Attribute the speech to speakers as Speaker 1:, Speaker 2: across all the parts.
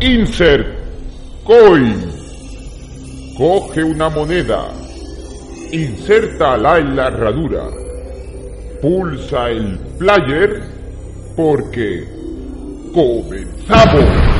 Speaker 1: Insert Coin. Coge una moneda. Insértala en la herradura. Pulsa el player porque comenzamos.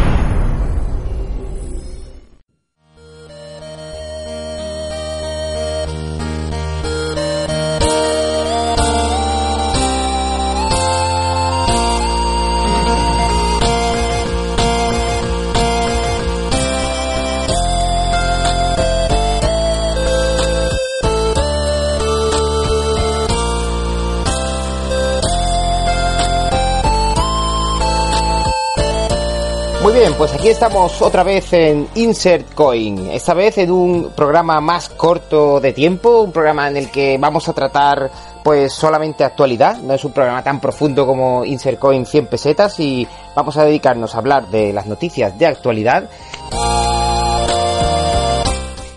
Speaker 2: Pues aquí estamos otra vez en Insert Coin, esta vez en un programa más corto de tiempo, un programa en el que vamos a tratar pues solamente actualidad, no es un programa tan profundo como Insert Coin 100 pesetas y vamos a dedicarnos a hablar de las noticias de actualidad.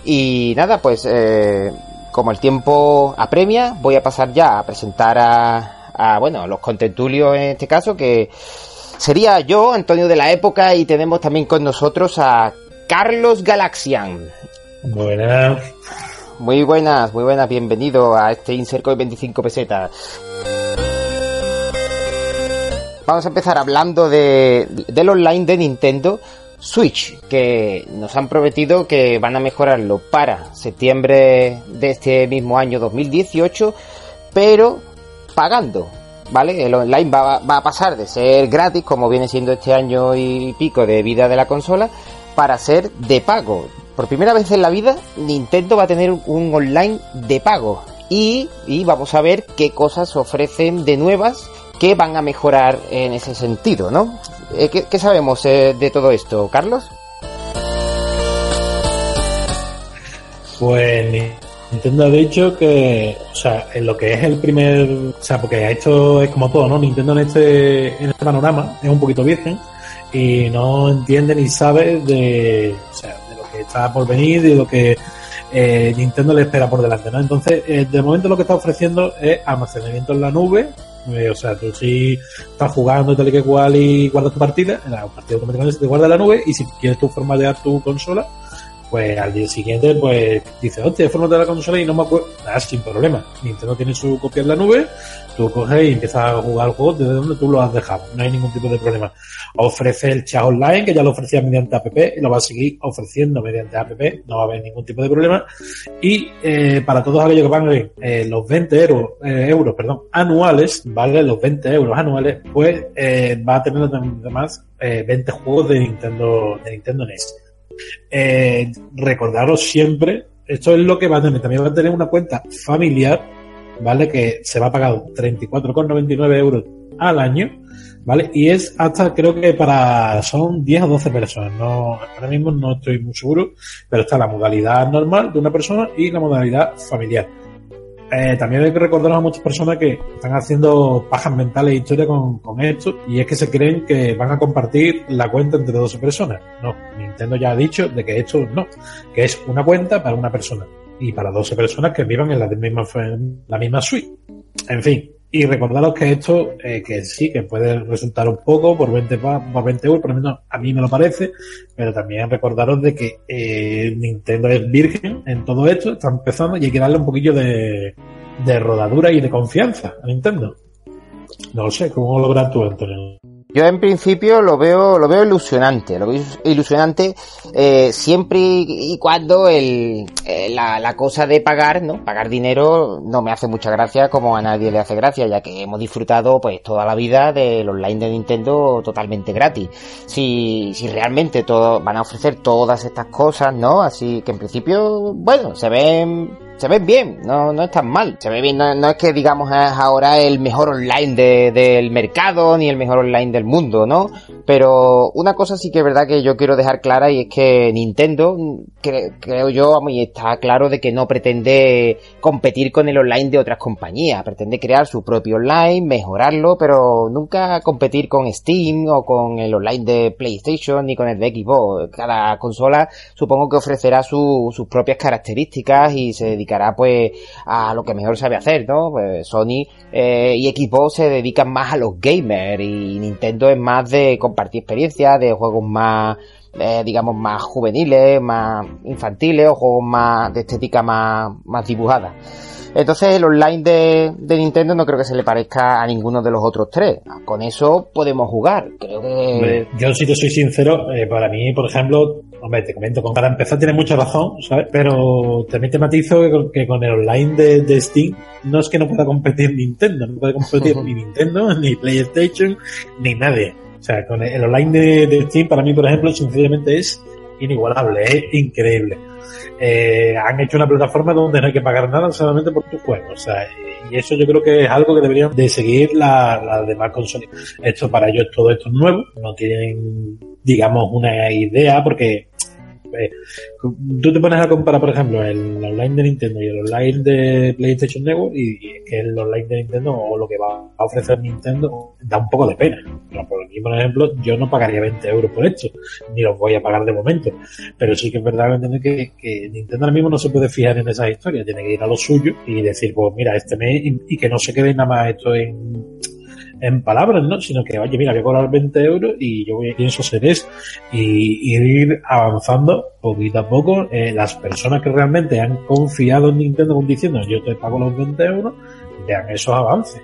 Speaker 2: Y nada, pues eh, como el tiempo apremia, voy a pasar ya a presentar a, a bueno, los contentulios en este caso que sería yo, Antonio de la época, y tenemos también con nosotros a Carlos Galaxian.
Speaker 3: Buenas.
Speaker 2: Muy buenas, muy buenas, bienvenido a este Inserco de 25 pesetas. Vamos a empezar hablando de, del online de Nintendo Switch, que nos han prometido que van a mejorarlo para septiembre de este mismo año 2018, pero pagando. ¿Vale? El online va, va, a pasar de ser gratis, como viene siendo este año y pico de vida de la consola, para ser de pago. Por primera vez en la vida, Nintendo va a tener un online de pago. Y, y vamos a ver qué cosas ofrecen de nuevas que van a mejorar en ese sentido, ¿no? Eh, ¿qué, ¿qué, sabemos eh, de todo esto, Carlos?
Speaker 3: Pues Nintendo ha dicho que, o sea, en lo que es el primer, o sea, porque esto es como todo, ¿no? Nintendo en este, en este panorama es un poquito virgen y no entiende ni sabe de, o sea, de lo que está por venir y lo que eh, Nintendo le espera por delante, ¿no? Entonces, eh, de momento lo que está ofreciendo es almacenamiento en la nube, eh, o sea, tú si estás jugando tal y que cual y guardas tu partida, en la partida automáticamente se te guarda en la nube y si quieres tú formatear tu consola, pues al día siguiente, pues dice, hostia, de la consola y no me acuerdo. Nada, sin problema. Nintendo tiene su copia en la nube, tú coges y empiezas a jugar juegos desde donde tú lo has dejado. No hay ningún tipo de problema. Ofrece el chat online, que ya lo ofrecía mediante app, y lo va a seguir ofreciendo mediante app, no va a haber ningún tipo de problema. Y eh, para todos aquellos que paguen eh, los 20 euros, eh, euros perdón, anuales, ¿vale? Los 20 euros anuales, pues eh, va a tener además 20 juegos de Nintendo, de Nintendo NES eh, recordaros siempre, esto es lo que va a tener, también va a tener una cuenta familiar, ¿vale? Que se va a pagar 34,99 euros al año, ¿vale? Y es hasta, creo que para, son 10 o 12 personas, no, ahora mismo no estoy muy seguro, pero está la modalidad normal de una persona y la modalidad familiar. Eh, también hay que recordar a muchas personas que están haciendo pajas mentales e historia con, con, esto y es que se creen que van a compartir la cuenta entre 12 personas. No, Nintendo ya ha dicho de que esto no, que es una cuenta para una persona y para 12 personas que vivan en la misma, en la misma suite. En fin, y recordaros que esto, eh, que sí, que puede resultar un poco por 20, por 20 euros, por lo menos a mí me lo parece, pero también recordaros de que eh, Nintendo es virgen en todo esto, está empezando y hay que darle un poquillo de, de rodadura y de confianza a Nintendo. No lo sé, ¿cómo lo logras tú, Antonio?
Speaker 2: Yo en principio lo veo, lo veo ilusionante, lo veo ilusionante eh, siempre y cuando el, eh, la, la, cosa de pagar, ¿no? Pagar dinero no me hace mucha gracia como a nadie le hace gracia, ya que hemos disfrutado pues toda la vida del online de Nintendo totalmente gratis. Si, si realmente todo, van a ofrecer todas estas cosas, ¿no? Así que en principio, bueno, se ven se ven bien, no, no es tan mal. Se ve bien, no, es que digamos es ahora el mejor online del mercado ni el mejor online del mundo, ¿no? Pero una cosa sí que es verdad que yo quiero dejar clara y es que Nintendo, creo yo, y está claro de que no pretende competir con el online de otras compañías, pretende crear su propio online, mejorarlo, pero nunca competir con Steam o con el online de PlayStation ni con el de Xbox. Cada consola supongo que ofrecerá sus propias características y se dedicará pues a lo que mejor sabe hacer, ¿no? Pues Sony eh, y Xbox se dedican más a los gamers y Nintendo es más de compartir experiencias, de juegos más eh, digamos más juveniles, más infantiles o juegos más de estética más, más dibujada. Entonces el online de, de, Nintendo no creo que se le parezca a ninguno de los otros tres. Con eso podemos jugar. Creo que...
Speaker 3: Yo si te soy sincero, eh, para mí, por ejemplo, hombre, te comento, con para empezar tiene mucha razón, ¿sabes? Pero también te matizo que, con el online de, de, Steam no es que no pueda competir Nintendo, no puede competir ni Nintendo, ni PlayStation, ni nadie. O sea, con el, online de, de Steam para mí, por ejemplo, sencillamente es inigualable, es increíble eh, han hecho una plataforma donde no hay que pagar nada solamente por tus juegos. O sea, y eso yo creo que es algo que deberían de seguir las la demás consolas. Esto para ellos todo esto es nuevo, no tienen, digamos, una idea porque eh, tú te pones a comparar, por ejemplo, el online de Nintendo y el online de PlayStation Network y, que el online de Nintendo o lo que va a ofrecer Nintendo da un poco de pena. por aquí, por ejemplo, yo no pagaría 20 euros por esto, ni los voy a pagar de momento. Pero sí que es verdad que, que Nintendo ahora mismo no se puede fijar en esas historias, tiene que ir a lo suyo y decir, pues mira, este mes y que no se quede nada más esto en en palabras, ¿no? Sino que, oye, mira, voy a cobrar 20 euros y yo voy, pienso ser eso y, ir avanzando poquito a poco. Eh, las personas que realmente han confiado en Nintendo diciendo yo te pago los 20 euros, vean esos avances.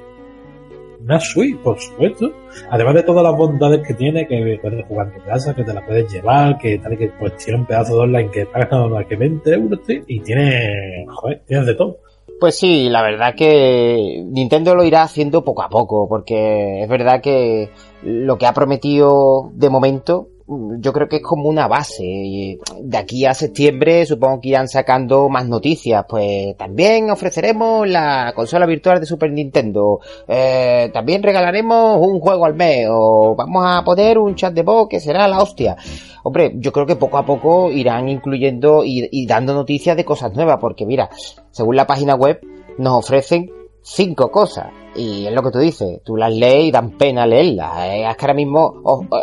Speaker 3: Una suite, por supuesto. Además de todas las bondades que tiene, que puedes jugar en tu casa, que te la puedes llevar, que tal y que pues tiene un pedazo de online que pagas nada más que 20 euros, y tiene, joder, tienes de todo.
Speaker 2: Pues sí, la verdad que Nintendo lo irá haciendo poco a poco, porque es verdad que lo que ha prometido de momento yo creo que es como una base. De aquí a septiembre supongo que irán sacando más noticias. Pues también ofreceremos la consola virtual de Super Nintendo. Eh, también regalaremos un juego al mes. O vamos a poner un chat de voz que será la hostia. Hombre, yo creo que poco a poco irán incluyendo y, y dando noticias de cosas nuevas. Porque mira, según la página web, nos ofrecen cinco cosas. Y es lo que tú dices, tú las lees y dan pena leerlas. Eh, es que ahora mismo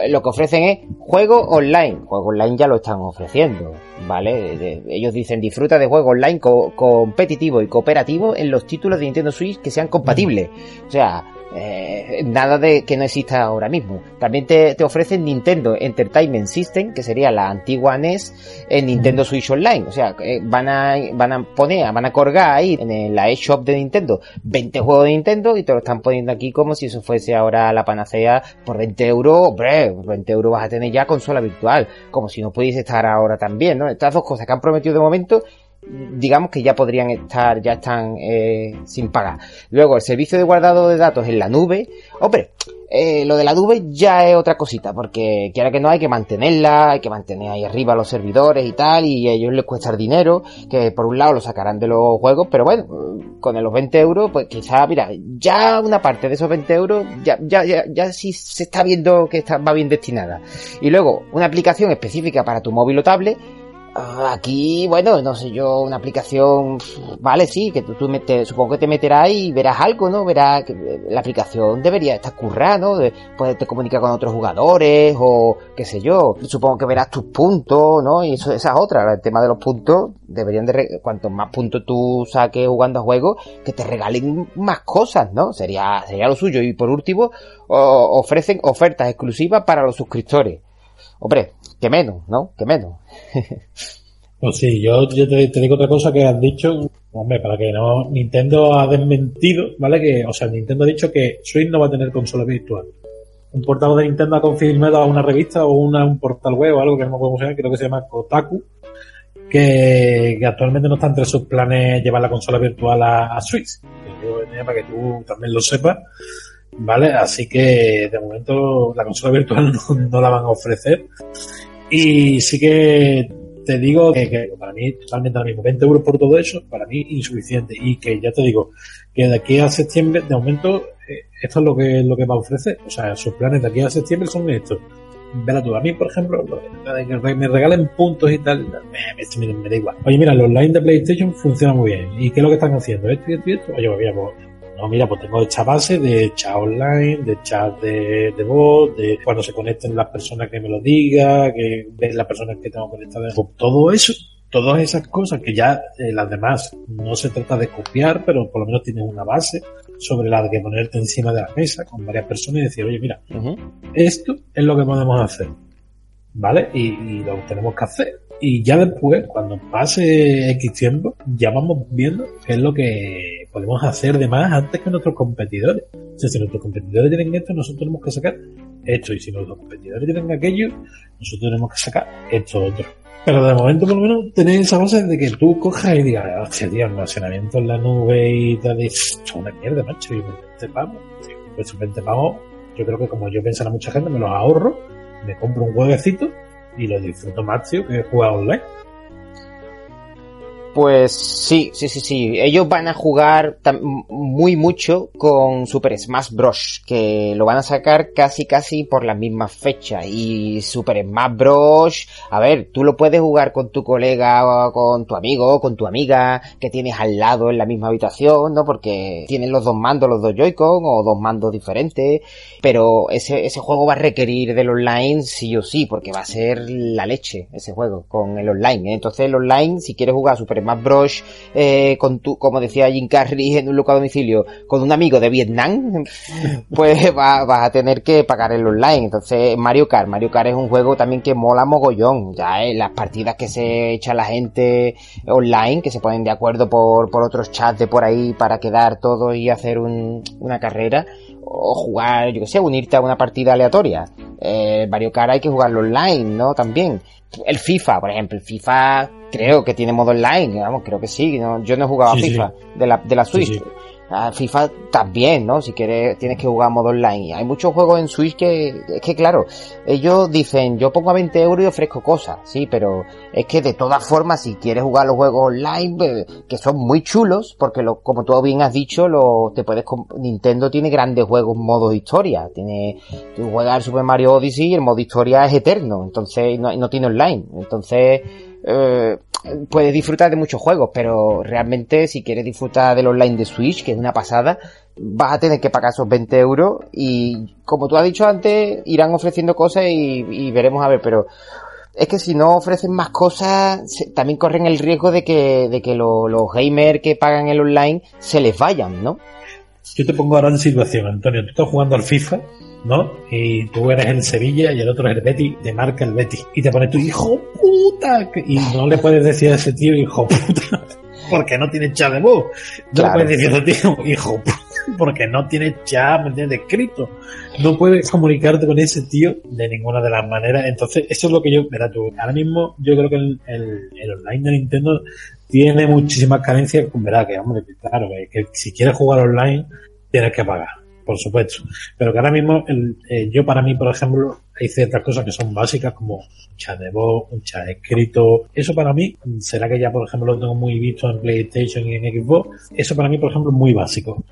Speaker 2: lo que ofrecen es juego online. Juego online ya lo están ofreciendo, ¿vale? ellos dicen disfruta de juego online competitivo y cooperativo en los títulos de Nintendo Switch que sean compatibles. O sea, eh, nada de que no exista ahora mismo. También te, te, ofrecen Nintendo Entertainment System, que sería la antigua NES, en Nintendo Switch Online. O sea, eh, van a, van a poner, van a colgar ahí en la eShop de Nintendo 20 juegos de Nintendo y te lo están poniendo aquí como si eso fuese ahora la panacea por 20 euros. Hombre, 20 euros vas a tener ya consola virtual, como si no pudiese estar ahora también, ¿no? Estas dos cosas que han prometido de momento digamos que ya podrían estar, ya están eh, sin pagar. Luego, el servicio de guardado de datos en la nube. Hombre, eh, lo de la nube ya es otra cosita, porque quiera que no hay que mantenerla, hay que mantener ahí arriba los servidores y tal, y a ellos les cuesta dinero, que por un lado lo sacarán de los juegos, pero bueno, con los 20 euros, pues quizá, mira, ya una parte de esos 20 euros, ya, ya, ya, ya sí se está viendo que está, va bien destinada. Y luego, una aplicación específica para tu móvil o tablet, aquí, bueno, no sé yo, una aplicación, vale, sí, que tú, tú supongo que te meterás y verás algo, ¿no? Verás que eh, la aplicación debería estar currada, ¿no? Puedes te comunicar con otros jugadores o qué sé yo. Supongo que verás tus puntos, ¿no? Y eso, esa es otra, el tema de los puntos, deberían de, cuanto más puntos tú saques jugando a juegos, que te regalen más cosas, ¿no? Sería, sería lo suyo. Y por último, ofrecen ofertas exclusivas para los suscriptores. Hombre, que menos, ¿no? Que menos.
Speaker 3: pues sí, yo, te, digo otra cosa que has dicho, hombre, para que no, Nintendo ha desmentido, ¿vale? Que, o sea, Nintendo ha dicho que Switch no va a tener consola virtual. un portal de Nintendo ha confirmado a una revista o una, un portal web o algo que no me acuerdo cómo creo que se llama Kotaku, que, actualmente no está entre sus planes llevar la consola virtual a, Switch. para que tú también lo sepas. ¿Vale? Así que de momento la consola virtual no, la van a ofrecer. Y sí que te digo que, para mí totalmente ahora mismo 20 euros por todo eso, para mí insuficiente. Y que ya te digo que de aquí a septiembre, de momento, eh, esto es lo que, lo que va a ofrecer. O sea, sus planes de aquí a septiembre son estos Vela tú, a mí, por ejemplo, que me regalen puntos y tal, me, me, da igual. Oye, mira, los online de PlayStation funcionan muy bien. ¿Y qué es lo que están haciendo? Esto y esto y esto. Oye, pues mira, pues, no, mira, pues tengo esta base de chat online, de chat de, de voz, de cuando se conecten las personas que me lo digan, que ven las personas que tengo conectadas. Pues todo eso todas esas cosas que ya eh, las demás no se trata de copiar, pero por lo menos tienes una base sobre la que ponerte encima de la mesa con varias personas y decir, oye, mira, esto es lo que podemos hacer, ¿vale? Y, lo tenemos que hacer. Y ya después, cuando pase X tiempo, ya vamos viendo qué es lo que podemos hacer de más antes que nuestros competidores. O sea, si nuestros competidores tienen esto, nosotros tenemos que sacar esto. Y si nuestros competidores tienen aquello, nosotros tenemos que sacar esto otro. Pero de momento, por lo menos, tenéis esa base de que tú cojas y digas, hostia, tío, almacenamiento en la nube y tal, es una mierda, macho, y 20 pavos. Pues 20 pavos, yo creo que como yo pienso a mucha gente, me los ahorro, me compro un jueguecito y lo disfruto más, tío, que jugar online.
Speaker 2: Pues sí, sí, sí, sí. Ellos van a jugar muy mucho con Super Smash Bros. Que lo van a sacar casi, casi por la misma fecha. Y Super Smash Bros. A ver, tú lo puedes jugar con tu colega, o con tu amigo, con tu amiga, que tienes al lado en la misma habitación, ¿no? Porque tienen los dos mandos, los dos Joy-Con, o dos mandos diferentes. Pero ese, ese juego va a requerir del online sí o sí, porque va a ser la leche ese juego con el online. ¿eh? Entonces el online, si quieres jugar Super más Bros. Eh, con tu, como decía Jim Carrey en un local domicilio, con un amigo de Vietnam, pues vas va a tener que pagar el online. Entonces, Mario Kart, Mario Kart es un juego también que mola mogollón. Ya eh, las partidas que se echa la gente online, que se ponen de acuerdo por, por otros chats de por ahí para quedar todos y hacer un, una carrera o jugar, yo que sé, unirte a una partida aleatoria. Eh, Mario Kart hay que jugarlo online, ¿no? También. El FIFA, por ejemplo, el FIFA creo que tiene modo online, vamos, creo que sí. Yo no he jugado a FIFA de la, de la Switch. FIFA también, ¿no? Si quieres, tienes que jugar modo online. Hay muchos juegos en Switch que, es que claro, ellos dicen, yo pongo a 20 euros y ofrezco cosas, sí, pero es que de todas formas, si quieres jugar los juegos online, pues, que son muy chulos, porque como tú bien has dicho, lo, te puedes, Nintendo tiene grandes juegos modo historia. Tiene, tú juegas Super Mario Odyssey y el modo historia es eterno, entonces no, no tiene online. Entonces, eh, puedes disfrutar de muchos juegos, pero realmente si quieres disfrutar del online de Switch, que es una pasada, vas a tener que pagar esos 20 euros y como tú has dicho antes, irán ofreciendo cosas y, veremos a ver, pero es que si no ofrecen más cosas, también corren el riesgo de que, de que los gamers que pagan el online se les vayan, ¿no?
Speaker 3: Yo te pongo ahora en situación, Antonio. Tú estás jugando al FIFA ¿no? Y tú eres el Sevilla y el otro es el Betty, te marca el Betty. Y te pone tu hijo puta. Y no le puedes decir a ese tío hijo puta. Porque no tiene chat de voz. No le puedes decir a ese tío hijo puta. Porque no tiene chat, ¿me entiendes? Escrito. No puedes comunicarte con ese tío de ninguna de las maneras. Entonces, eso es lo que yo, verá tú, ahora mismo yo creo que el, el, online de Nintendo tiene muchísimas carencias. Verá que, hombre, claro, que si quieres jugar online, tienes que pagar por supuesto. Pero que ahora mismo, el, eh, yo para mí, por ejemplo, hay ciertas cosas que son básicas como un chat de voz, un chat escrito. Eso para mí, será que ya, por ejemplo, lo tengo muy visto en PlayStation y en Xbox. Eso para mí, por ejemplo, es muy básico.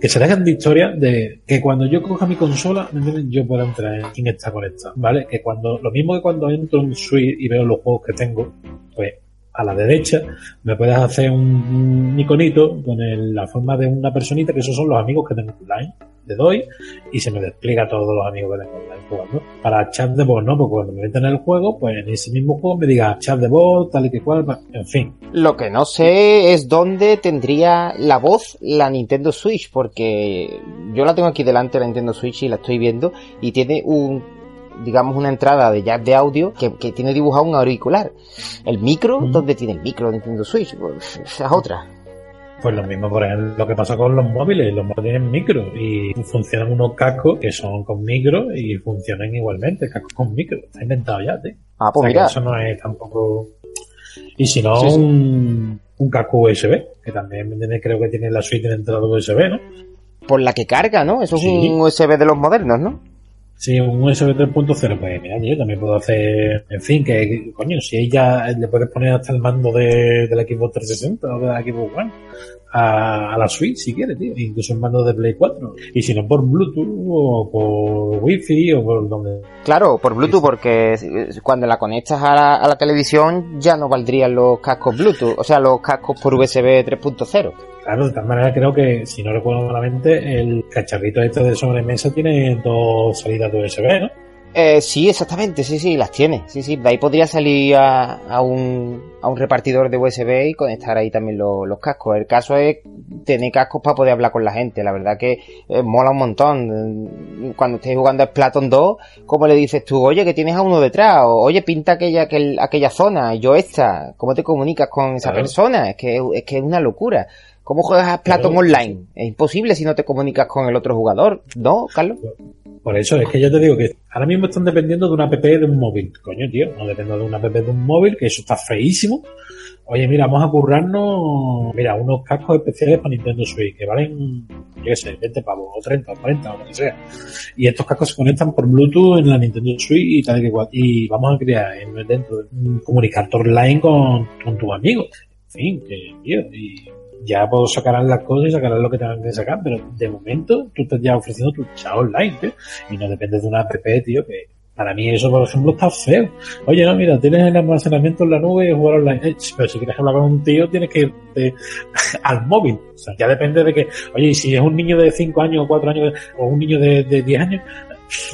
Speaker 3: Que se dejen de historia de que cuando yo coja mi consola, yo pueda entrar en quién está conectado, ¿vale? Que cuando, lo mismo que cuando entro en Switch y veo los juegos que tengo, pues a la derecha me puedes hacer un, iconito con la forma de una personita, que esos son los amigos que tengo online. Le doy y se me despliega todos los amigos que tengo online jugando. Para chat de voz, ¿no? Porque cuando me meten en el juego, pues en ese mismo juego me diga chat de voz, tal y que cual, en fin.
Speaker 2: Lo que no sé es dónde tendría la voz la Nintendo Switch, porque yo la tengo aquí delante, la Nintendo Switch, y la estoy viendo, y tiene un digamos, una entrada de jack de audio que, tiene dibujado un auricular. El micro, ¿dónde tiene el micro de Nintendo Switch? Pues, esa es otra.
Speaker 3: Pues lo mismo, por ejemplo, lo que pasa con los móviles. Los móviles tienen micro y funcionan unos cascos que son con micro y funcionan igualmente, cascos con micro. Está inventado ya, tío.
Speaker 2: Ah, pues
Speaker 3: O sea, que
Speaker 2: mira.
Speaker 3: Eso no es tampoco. Y si no,
Speaker 2: Sí, sí.
Speaker 3: un, un casco USB, que también creo que tiene la suite de entrada USB, ¿no?
Speaker 2: Por la que carga, ¿no? Eso es un USB de los modernos, ¿no?
Speaker 3: Sí, un USB 3.0, pues mira, yo también puedo hacer, en fin, que, coño, si ella le puedes poner hasta el mando de, de la Xbox 360 o de la Xbox One a, a la Switch si quieres, tío, incluso el mando de Play 4. Y si no por Bluetooth o por Wi-Fi o por donde...
Speaker 2: Claro, por Bluetooth, porque cuando la conectas a la, a la televisión ya no valdrían los cascos Bluetooth, o sea, los cascos por USB 3.0.
Speaker 3: Claro, de tal manera creo que, si no recuerdo malamente, el cacharrito este de sobremesa tiene dos salidas de USB, ¿no?
Speaker 2: Eh, sí, exactamente, sí, sí, las tiene. Sí, sí, de ahí podría salir a, a un, a un repartidor de USB y conectar ahí también lo- los cascos. El caso es tener cascos para poder hablar con la gente. La verdad que eh, mola un montón. Cuando estés jugando a Splatoon 2, ¿cómo le dices tú? Oye, que tienes a uno detrás. O, Oye, pinta aquella, aquel- aquella zona. Yo esta. ¿Cómo te comunicas con esa
Speaker 3: Claro.
Speaker 2: persona? Es que, es que es una locura. ¿Cómo juegas a
Speaker 3: Claro.
Speaker 2: online? Es imposible si no te comunicas con el otro jugador. ¿No, Carlos?
Speaker 3: Por eso es que yo te digo que ahora mismo están dependiendo de una app de un móvil. Coño, tío, no dependo de una app de un móvil, que eso está feísimo. Oye, mira, vamos a currarnos, mira, unos cascos especiales para Nintendo Switch, que valen, yo qué sé, 20 pavos, o 30, o 40, o lo que sea. Y estos cascos se conectan por Bluetooth en la Nintendo Switch y tal y que cual. Y vamos a crear en, dentro, de- comunicarte online con, con tus amigos. En fin, que, tío, y ya puedo sacar las cosas y sacarán lo que tengan que sacar, pero de momento tú estás ya ofreciendo tu chat online, tío, y no depende de una app, tío, que para mí eso, por ejemplo, está feo. Oye, no, mira, tienes el almacenamiento en la nube y jugar online. Eh, pero si quieres hablar con un tío, tienes que irte al móvil. O sea, ya depende de que, oye, si es un niño de 5 años o 4 años o un niño de, de 10 años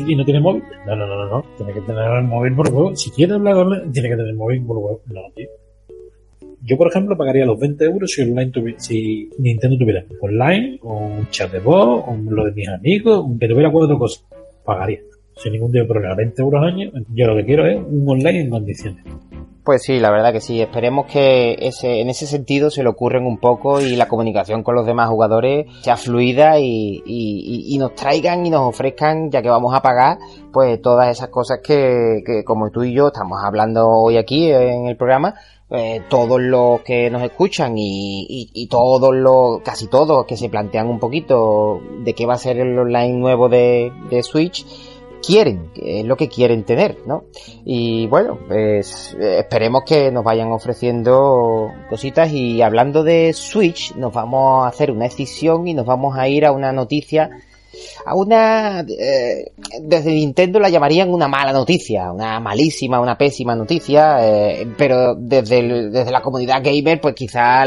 Speaker 3: y no tiene móvil, no, no, no, no, no, tiene que tener el móvil por juego. Si quieres hablar online, tiene que tener el móvil por juego. No, tío. Yo, por ejemplo, pagaría los 20 euros si, online tuvi- si Nintendo tuviera online, o un chat de voz, o lo de mis amigos, que tuviera cuatro cosas. Pagaría. Sin ningún tipo de problema. 20 euros al año. Yo lo que quiero es un online en condiciones.
Speaker 2: Pues sí, la verdad que sí. Esperemos que ese, en ese sentido se le ocurren un poco y la comunicación con los demás jugadores sea fluida y, y- y- nos traigan y nos ofrezcan, ya que vamos a pagar, pues todas esas cosas que, que como tú y yo estamos hablando hoy aquí en el programa, eh, todos los que nos escuchan y, y- todos los, casi todos que se plantean un poquito de qué va a ser el online nuevo de, de Switch, quieren, es lo que quieren tener, ¿no? Y bueno, pues eh, esperemos que nos vayan ofreciendo cositas y hablando de Switch, nos vamos a hacer una decisión y nos vamos a ir a una noticia, a una, eh, desde Nintendo la llamarían una mala noticia, una malísima, una pésima noticia, eh, pero desde, desde la comunidad gamer pues quizá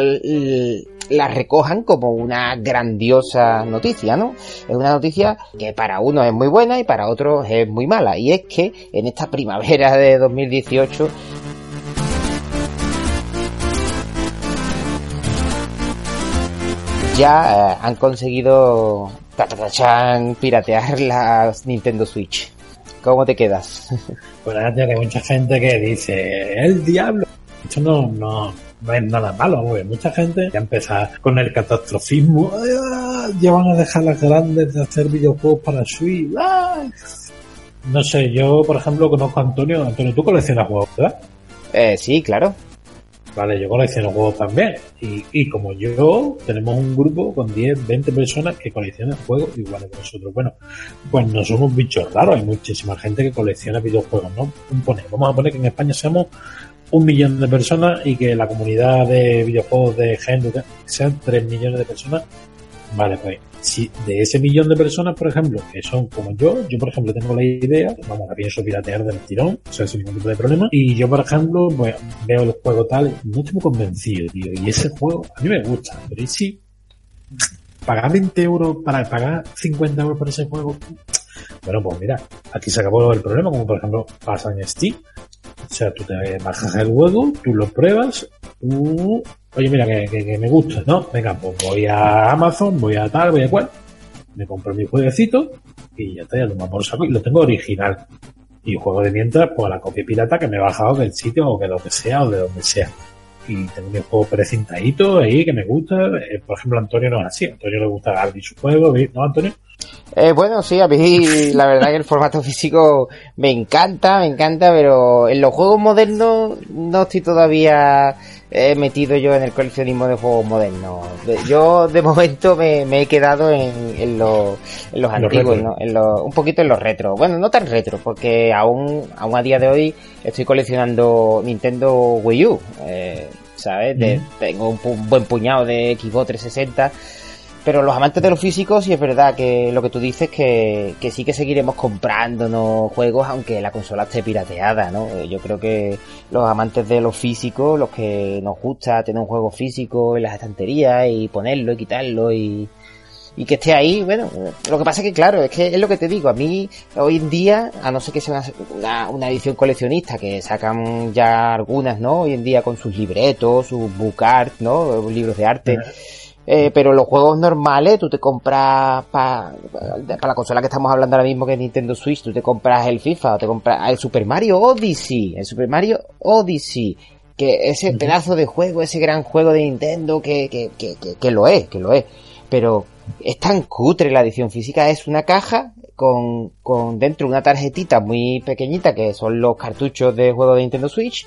Speaker 2: la recojan como una grandiosa noticia, ¿no? Es una noticia que para uno es muy buena y para otros es muy mala. Y es que en esta primavera de 2018 ya eh, han conseguido piratear la Nintendo Switch. ¿Cómo te quedas?
Speaker 3: Pues que hay mucha gente que dice, el diablo. Esto no, no, no es nada malo, güey. Mucha gente ya empieza con el catastrofismo. "Ah, Ya van a dejar las grandes de hacer videojuegos para Switch. ah". No sé, yo, por ejemplo, conozco a Antonio. Antonio, tú coleccionas juegos, ¿verdad?
Speaker 2: Eh, sí, claro.
Speaker 3: Vale, yo colecciono juegos también. Y, y como yo, tenemos un grupo con 10, 20 personas que coleccionan juegos iguales que nosotros. Bueno, pues no somos bichos raros. Hay muchísima gente que colecciona videojuegos, ¿no? Vamos a poner que en España seamos un millón de personas y que la comunidad de videojuegos de gente sean 3 millones de personas. Vale, pues si de ese millón de personas, por ejemplo, que son como yo, yo por ejemplo tengo la idea, vamos, la pienso piratear del tirón, o sea, sin ningún tipo de problema, y yo por ejemplo, pues veo el juego tal, no estoy muy convencido, tío, y ese juego a mí me gusta, pero ¿y si pagar 20 euros para pagar 50 euros por ese juego? Bueno, pues mira, aquí se acabó el problema, como por ejemplo pasa en Steam. O sea, tú te bajas el juego, tú lo pruebas, tú... Oye, mira, que, me gusta, ¿no? Venga, pues voy a Amazon, voy a tal, voy a cual, me compro mi jueguecito y ya está, ya toma por saco y lo tengo original. Y juego de mientras, pues la copia pirata que me he bajado del sitio o que lo que sea o de donde sea. Y tengo mi juego precintadito ahí que me gusta. Eh, por ejemplo, Antonio no es así. Antonio le gusta abrir su juego, ¿no, Antonio?
Speaker 2: Eh, bueno, sí, a mí la verdad que el formato físico me encanta, me encanta, pero en los juegos modernos no estoy todavía eh, metido yo en el coleccionismo de juegos modernos. Yo de momento me, he quedado en, los, antiguos, en un poquito en los retros. Bueno, no tan retro, porque aún, aún a día de hoy estoy coleccionando Nintendo Wii U. Eh, ¿Sabes? tengo un, un, buen puñado de Xbox 360 pero los amantes de los físicos, sí es verdad que lo que tú dices, que, que sí que seguiremos comprándonos juegos aunque la consola esté pirateada, ¿no? Eh, yo creo que los amantes de los físicos, los que nos gusta tener un juego físico en las estanterías y ponerlo y quitarlo y, y que esté ahí, bueno, lo que pasa es que claro, es que es lo que te digo, a mí hoy en día, a no ser que sea una, una, edición coleccionista, que sacan ya algunas, ¿no? Hoy en día con sus libretos, sus book art, ¿no? Libros de arte. Eh, pero los juegos normales, tú te compras para la consola que estamos hablando ahora mismo, que es Nintendo Switch, tú te compras el FIFA, o te compras el Super Mario Odyssey, el Super Mario Odyssey, que ese pedazo de juego, ese gran juego de Nintendo, que, que, que, que, lo es, que lo es. Pero es tan cutre la edición física, es una caja con, con dentro una tarjetita muy pequeñita que son los cartuchos de juego de Nintendo Switch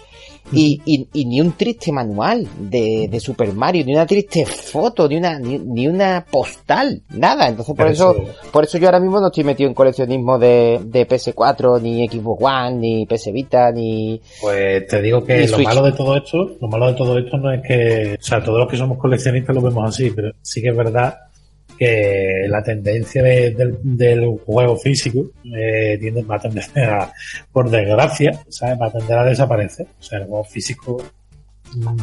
Speaker 2: y, y, ni un triste manual de, de, Super Mario, ni una triste foto, ni una, ni, una postal, nada. Entonces por eso, por eso yo ahora mismo no estoy metido en coleccionismo de, de PS4, ni Xbox One, ni PS Vita, ni.
Speaker 3: Pues te digo que lo malo de todo esto, lo malo de todo esto no es que, o sea, todos los que somos coleccionistas lo vemos así, pero sí que es verdad que la tendencia del, juego físico eh, tiende, va a tender a, por desgracia, ¿sabes? va a tender a desaparecer. O sea, el juego físico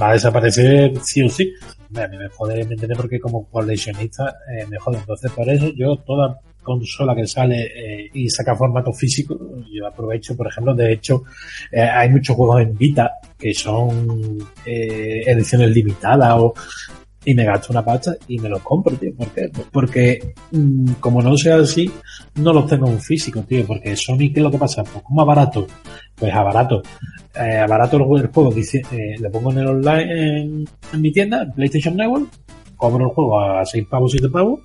Speaker 3: va a desaparecer sí o sí. A mí me jode, me entiende porque como coleccionista eh, me jode. Entonces, por eso yo toda consola que sale eh, y saca formato físico, yo aprovecho, por ejemplo, de hecho, eh, hay muchos juegos en Vita que son eh, ediciones limitadas o y me gasto una pasta y me los compro, tío. ¿Por qué? Porque mm, como no sea así, no los tengo en físico, tío. Porque Sony, ¿qué es lo que pasa? Pues como a barato. Pues a barato. Eh, a barato el juego, dice, eh, le pongo en el online en, mi tienda, PlayStation Network, cobro el juego a 6 pavos, 7 pavos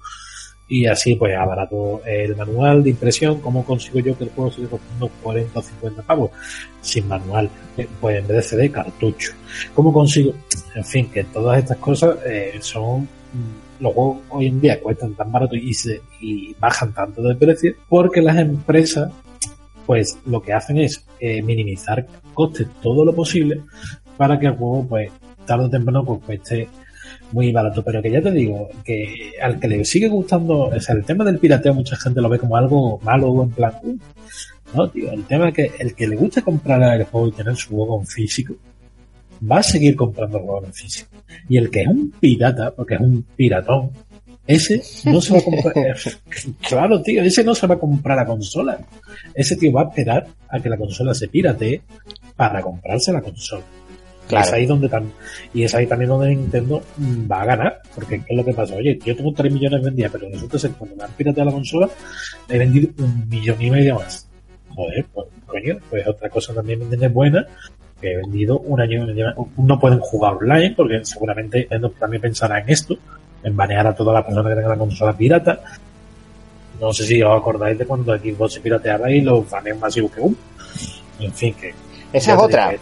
Speaker 3: y así pues barato el manual de impresión, cómo consigo yo que el juego siga costando 40 o 50 pavos sin manual, eh, pues en vez de CD cartucho. ¿Cómo consigo? En fin, que todas estas cosas eh, son mm, los juegos hoy en día cuestan tan barato y, se, y bajan tanto de precio porque las empresas pues lo que hacen es eh, minimizar costes todo lo posible para que el juego pues tarde o temprano pues cueste muy barato, pero que ya te digo, que al que le sigue gustando, o sea, el tema del pirateo mucha gente lo ve como algo malo en plan, no, tío, el tema es que el que le gusta comprar el juego y tener su juego en físico, va a seguir comprando el juego en físico. Y el que es un pirata, porque es un piratón, ese no se va a comprar, claro, tío, ese no se va a comprar la consola. Ese tío va a esperar a que la consola se piratee para comprarse la consola. Y es ahí donde y es ahí también donde Nintendo va a ganar, porque ¿qué es lo que pasa? Oye, yo tengo 3 millones vendidas, pero resulta ser que cuando me han pirateado la consola, he vendido un millón y medio más. Joder, pues coño, pues otra cosa también es buena, que he vendido un año, no pueden jugar online, porque seguramente Nintendo también pensará en esto, en banear a todas las personas que tengan la consola pirata. No sé si os acordáis de cuando Xbox se pirateaba y los baneos masivos que hubo. En fin, que...
Speaker 2: Esa es otra.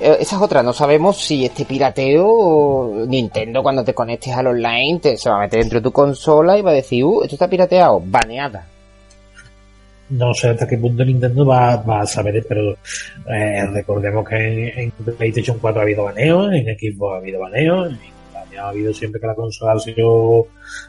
Speaker 2: Esa es otra, no sabemos si este pirateo, Nintendo cuando te conectes al online te, se va a meter dentro de tu consola y va a decir, uh, esto está pirateado, baneada.
Speaker 3: No sé hasta qué punto Nintendo va, a saber, pero eh, recordemos que en, PlayStation 4 ha habido baneos, en Xbox ha habido baneos, ha habido siempre que la consola ha sido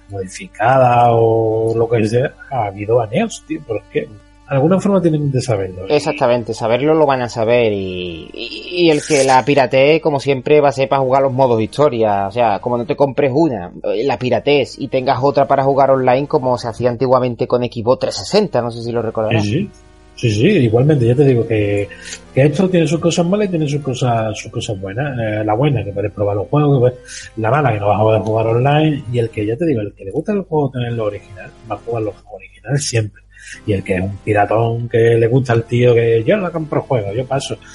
Speaker 3: modificada o lo que sea, ha habido baneos, tío, ¿por qué? Alguna forma tienen de saberlo.
Speaker 2: ¿eh? Exactamente, saberlo lo van a saber y, y, el que la piratee, como siempre, va a ser para jugar los modos historia. O sea, como no te compres una, eh, la piratees y tengas otra para jugar online como se hacía antiguamente con Xbox 360, no sé si lo recordarás.
Speaker 3: Sí, sí, sí, igualmente, ya te digo que, que esto tiene sus cosas malas y tiene sus cosas, sus cosas buenas. Eh, la buena, que puedes probar los juegos, la mala, que no vas a poder jugar online y el que, ya te digo, el que le gusta el juego tener lo original, va a jugar los juegos originales siempre y el que es un piratón que le gusta al tío que yo no compro juego, yo paso.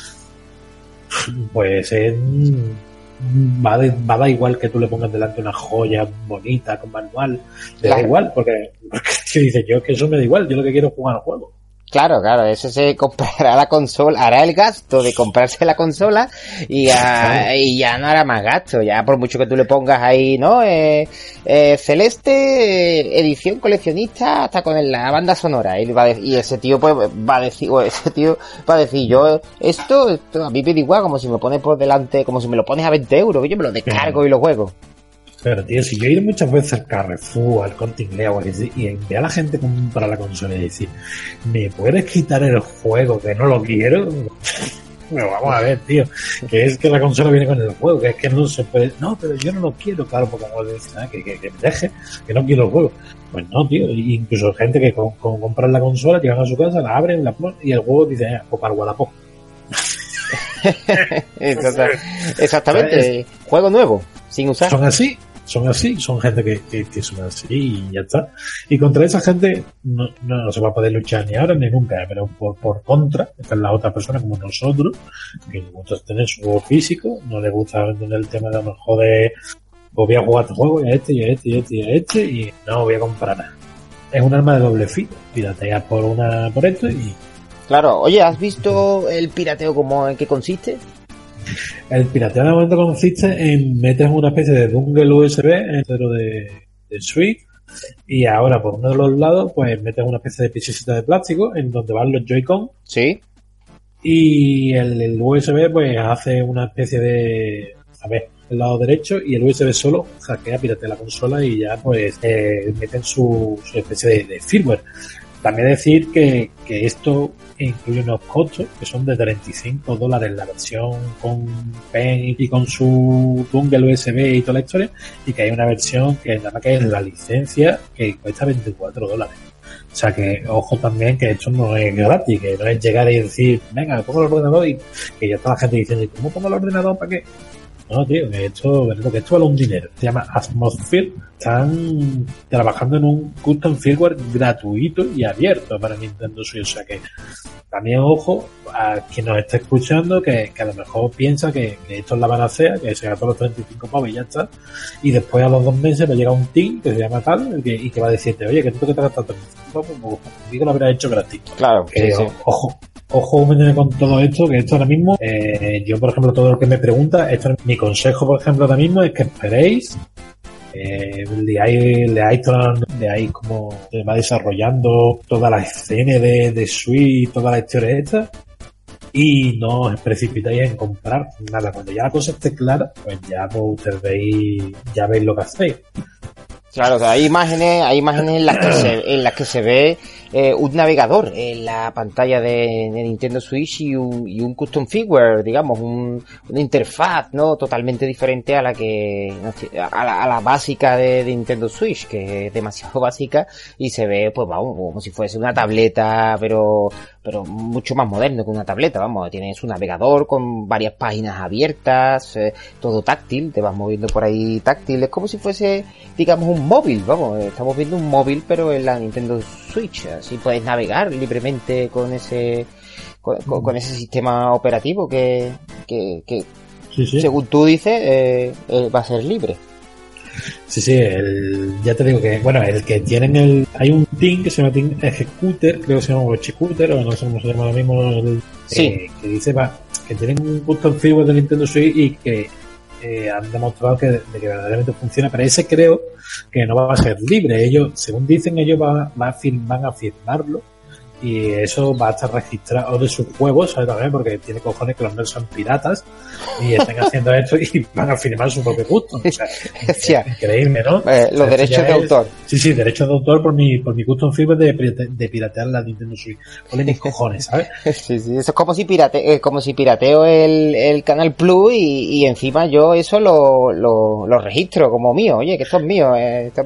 Speaker 3: Pues es, va, de- va a dar igual que tú le pongas delante una joya bonita con manual, le da igual, porque, porque si dices yo es que eso me da igual, yo lo que quiero es jugar al juego.
Speaker 2: Claro, claro, ese se comprará la consola, hará el gasto de comprarse la consola y ya, y ya no hará más gasto, ya por mucho que tú le pongas ahí, ¿no? Eh, eh, Celeste, eh, edición coleccionista, hasta con la banda sonora, y, va a y ese tío pues va a decir, o ese tío va a decir, yo, esto, esto a mí me da igual, como si me lo pones por delante, como si me lo pones a 20 euros, yo me lo descargo y lo juego.
Speaker 3: Pero tío, si yo he ido muchas veces al Carrefour, al Corte Inglés o y ve a la gente comprar la consola y decir, ¿me puedes quitar el juego que no lo quiero? Pero vamos a ver, tío, que es que la consola viene con el juego, que es que no se puede, no, pero yo no lo quiero, claro, porque como dicen, ah, que, que, que me deje, que no quiero el juego. Pues no, tío, incluso gente que con, con comprar la consola, llegan a su casa, la abren, la ponen, y el juego dice, ah, pues para Wallapop.
Speaker 2: Exactamente, juego nuevo, sin usar.
Speaker 3: son así, son así, son gente que, que, que son así y ya está. Y contra esa gente no, no, no se va a poder luchar ni ahora ni nunca, pero por, por contra, están las otras personas como nosotros, que les gusta tener su juego físico, no les gusta tener el tema de a lo mejor de pues voy a jugar este juego y a este y a este y a este y a este y no voy a comprar nada. Es un arma de doble filo, piratear por una por esto y
Speaker 2: Claro, oye, ¿has visto el pirateo como en qué consiste?
Speaker 3: El pirateo de momento consiste en metes una especie de dongle USB entero de, de Switch y ahora por uno de los lados pues metes una especie de piececita de plástico en donde van los Joy-Con
Speaker 2: Sí.
Speaker 3: y el, el USB pues hace una especie de a ver el lado derecho y el USB solo hackea piratea la consola y ya pues eh, meten su, su especie de, de firmware también decir que, que esto incluye unos costos que son de 35 dólares la versión con pen y con su dongle USB y toda la historia y que hay una versión que nada más que es la licencia que cuesta 24 dólares. O sea que, ojo también que esto no es gratis, que no es llegar y decir, venga, pongo el ordenador y que ya está la gente diciendo, ¿y cómo pongo el ordenador para qué? No, tío, que esto, que esto vale un dinero. Se llama Atmosphere. Están trabajando en un custom firmware gratuito y abierto para Nintendo Switch. O sea que también ojo a quien nos está escuchando que, que a lo mejor piensa que, que esto es la panacea, que se gastó los 35 pavos y ya está. Y después a los dos meses va a llegar un team que se llama tal que- y que va a decirte, oye, que tú que te has gastado 35 pavos, pues conmigo lo habrás hecho gratis.
Speaker 2: Claro,
Speaker 3: Que,
Speaker 2: sí, sí.
Speaker 3: Ojo, ojo con todo esto, que esto ahora mismo, eh, yo por ejemplo, todo lo que me pregunta, mi consejo por ejemplo ahora mismo es que esperéis, eh, leáis, leáis, leáis como se va desarrollando toda la escena de, de Switch, toda la historia esta, y no os precipitáis en comprar nada. Cuando ya la cosa esté clara, pues ya pues, veis, ya veis lo que hacéis.
Speaker 2: Claro, o hay imágenes, hay imágenes en las que se, en las que se ve eh, un navegador en la pantalla de, Nintendo Switch y un, y un custom firmware, digamos, un, una interfaz, ¿no? Totalmente diferente a la que, a la, a la básica de, Nintendo Switch, que es demasiado básica y se ve, pues vamos, como si fuese una tableta, pero, pero mucho más moderno que una tableta, vamos, tiene su navegador con varias páginas abiertas, eh, todo táctil, te vas moviendo por ahí táctil, es como si fuese, digamos, un móvil, vamos, estamos viendo un móvil pero en la Nintendo Switch, así puedes navegar libremente con ese, con, con- con ese sistema operativo que, que, que
Speaker 3: Sí, sí.
Speaker 2: según tú dices, eh, eh, va a ser libre.
Speaker 3: Sí, sí, el, ya te digo que, bueno, el que tienen el, hay un team que se llama Team Executor, creo que se llama Executor, o no sé cómo se llama ahora mismo, el,
Speaker 2: Sí.
Speaker 3: eh, que dice, va, que tienen un custom firmware de Nintendo Switch y que eh, han demostrado que, de que verdaderamente funciona, pero ese creo que no va a ser libre. Ellos, según dicen, ellos van, van, a, fir- van a firmarlo y eso va a estar registrado de sus juegos, ¿sabes? También porque tiene cojones que los nerds son piratas y estén haciendo esto y van a firmar su propio gusto. O sea,
Speaker 2: Hostia.
Speaker 3: increíble, ¿no?
Speaker 2: Eh, los derechos de
Speaker 3: es-
Speaker 2: autor.
Speaker 3: Sí, sí, derechos de autor por mi, por mi custom firmware de, de piratear la Nintendo Switch. Ponle mis cojones, ¿sabes?
Speaker 2: Sí, sí, eso es como si pirate, eh, como si pirateo el, el Canal Plus y, y encima yo eso lo, lo, lo registro como mío. Oye, que esto es mío. Eh, esto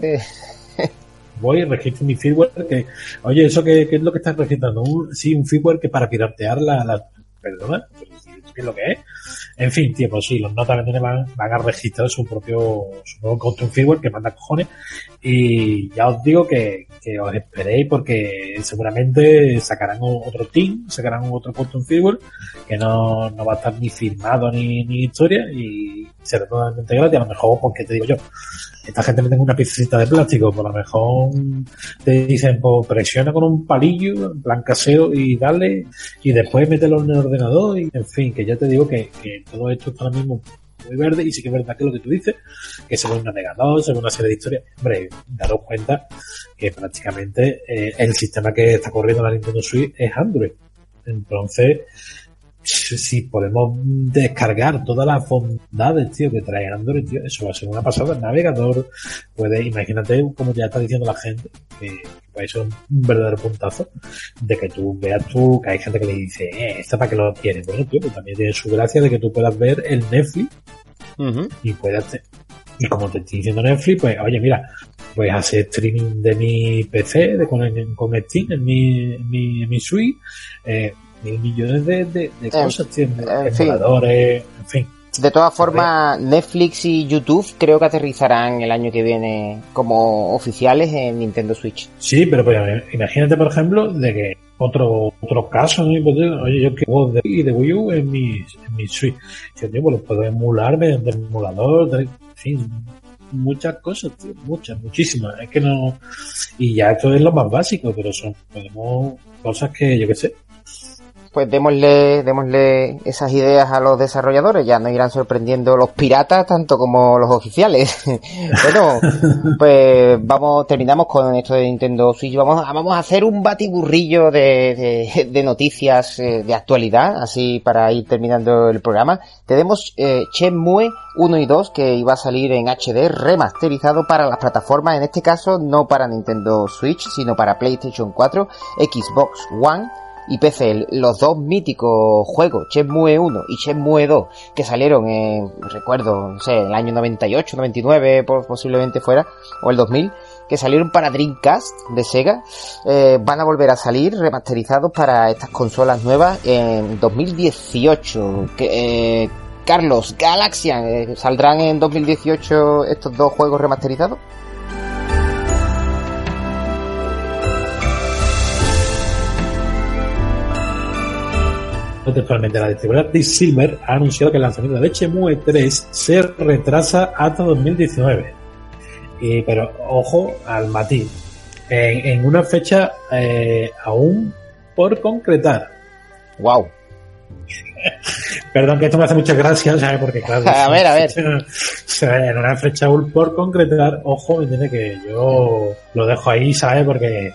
Speaker 3: Voy registro mi firmware que, oye, ¿eso qué, qué es lo que estás registrando? Un, sí, un firmware que para piratear la, la perdona, ¿qué es lo que es? En fin, tío, pues sí, los notas van, van a registrar su propio, su nuevo custom firmware que manda cojones y ya os digo que, que os esperéis porque seguramente sacarán otro team, sacarán otro custom firmware que no, no va a estar ni firmado ni, ni historia y sea totalmente gratis, a lo mejor, porque te digo yo, esta gente me tengo una piececita de plástico, por lo mejor te dicen, pues presiona con un palillo, en plan casero, y dale, y después mételo en el ordenador, y en fin, que ya te digo que, que todo esto está ahora mismo muy verde, y sí que es verdad que lo que tú dices, que se ve un navegador, se ve una serie de historias, hombre, daros cuenta que prácticamente eh, el sistema que está corriendo la Nintendo Switch es Android. Entonces, si podemos descargar todas las bondades, tío, que trae Android, tío, eso va a ser una pasada. El navegador puede, imagínate, como ya está diciendo la gente, que puede ser un verdadero puntazo, de que tú veas tú, que hay gente que le dice, eh, ¿esta para qué lo quieres? Bueno, tío, pues también tiene su gracia de que tú puedas ver el Netflix y puedas, y como te estoy diciendo Netflix, pues, oye, mira, puedes hacer streaming de mi PC, de con, con Steam, en mi, en mi, en mi suite, eh, mil millones de, de, de cosas, tío,
Speaker 2: en fin.
Speaker 3: emuladores, en fin.
Speaker 2: De todas formas, Netflix y YouTube creo que aterrizarán el año que viene como oficiales en Nintendo Switch.
Speaker 3: Sí, pero pues, imagínate, por ejemplo, de que otro otro caso, ¿no? Pues, oye, yo que juego de, de Wii U en mi, en mi Switch. Yo, tío, pues lo puedo emular mediante emulador, de- en fin, muchas cosas, tío, muchas, muchísimas. Es que no. Y ya esto es lo más básico, pero son podemos cosas que yo qué sé.
Speaker 2: Pues démosle, démosle esas ideas a los desarrolladores, ya nos irán sorprendiendo los piratas tanto como los oficiales. bueno, pues vamos, terminamos con esto de Nintendo Switch. Vamos a, hacer un batiburrillo de noticias eh, de actualidad, así para ir terminando el programa. Tenemos eh, Shenmue 1 y 2 que iba a salir en HD remasterizado para las plataformas, en este caso no para Nintendo Switch, sino para PlayStation 4, Xbox One y PC, los dos míticos juegos, Shenmue 1 y Shenmue 2, que salieron en, recuerdo, no sé, en el año 98, 99, po- posiblemente fuera, o el 2000, que salieron para Dreamcast de Sega, eh, van a volver a salir remasterizados para estas consolas nuevas en 2018. Que, eh, Carlos, Galaxian, eh, ¿saldrán en 2018 estos dos juegos remasterizados?
Speaker 3: Textualmente, la distribuidora Deep Silver ha anunciado que el lanzamiento de Shenmue 3 se retrasa hasta 2019. Y, pero ojo al matiz. En, en una fecha eh, aún por concretar.
Speaker 2: Wow.
Speaker 3: Perdón que esto me hace muchas gracias, ¿sabes? Porque claro.
Speaker 2: A ver, a ver.
Speaker 3: En una fecha aún por concretar, ojo, me entiende que yo lo dejo ahí, ¿sabes? Porque,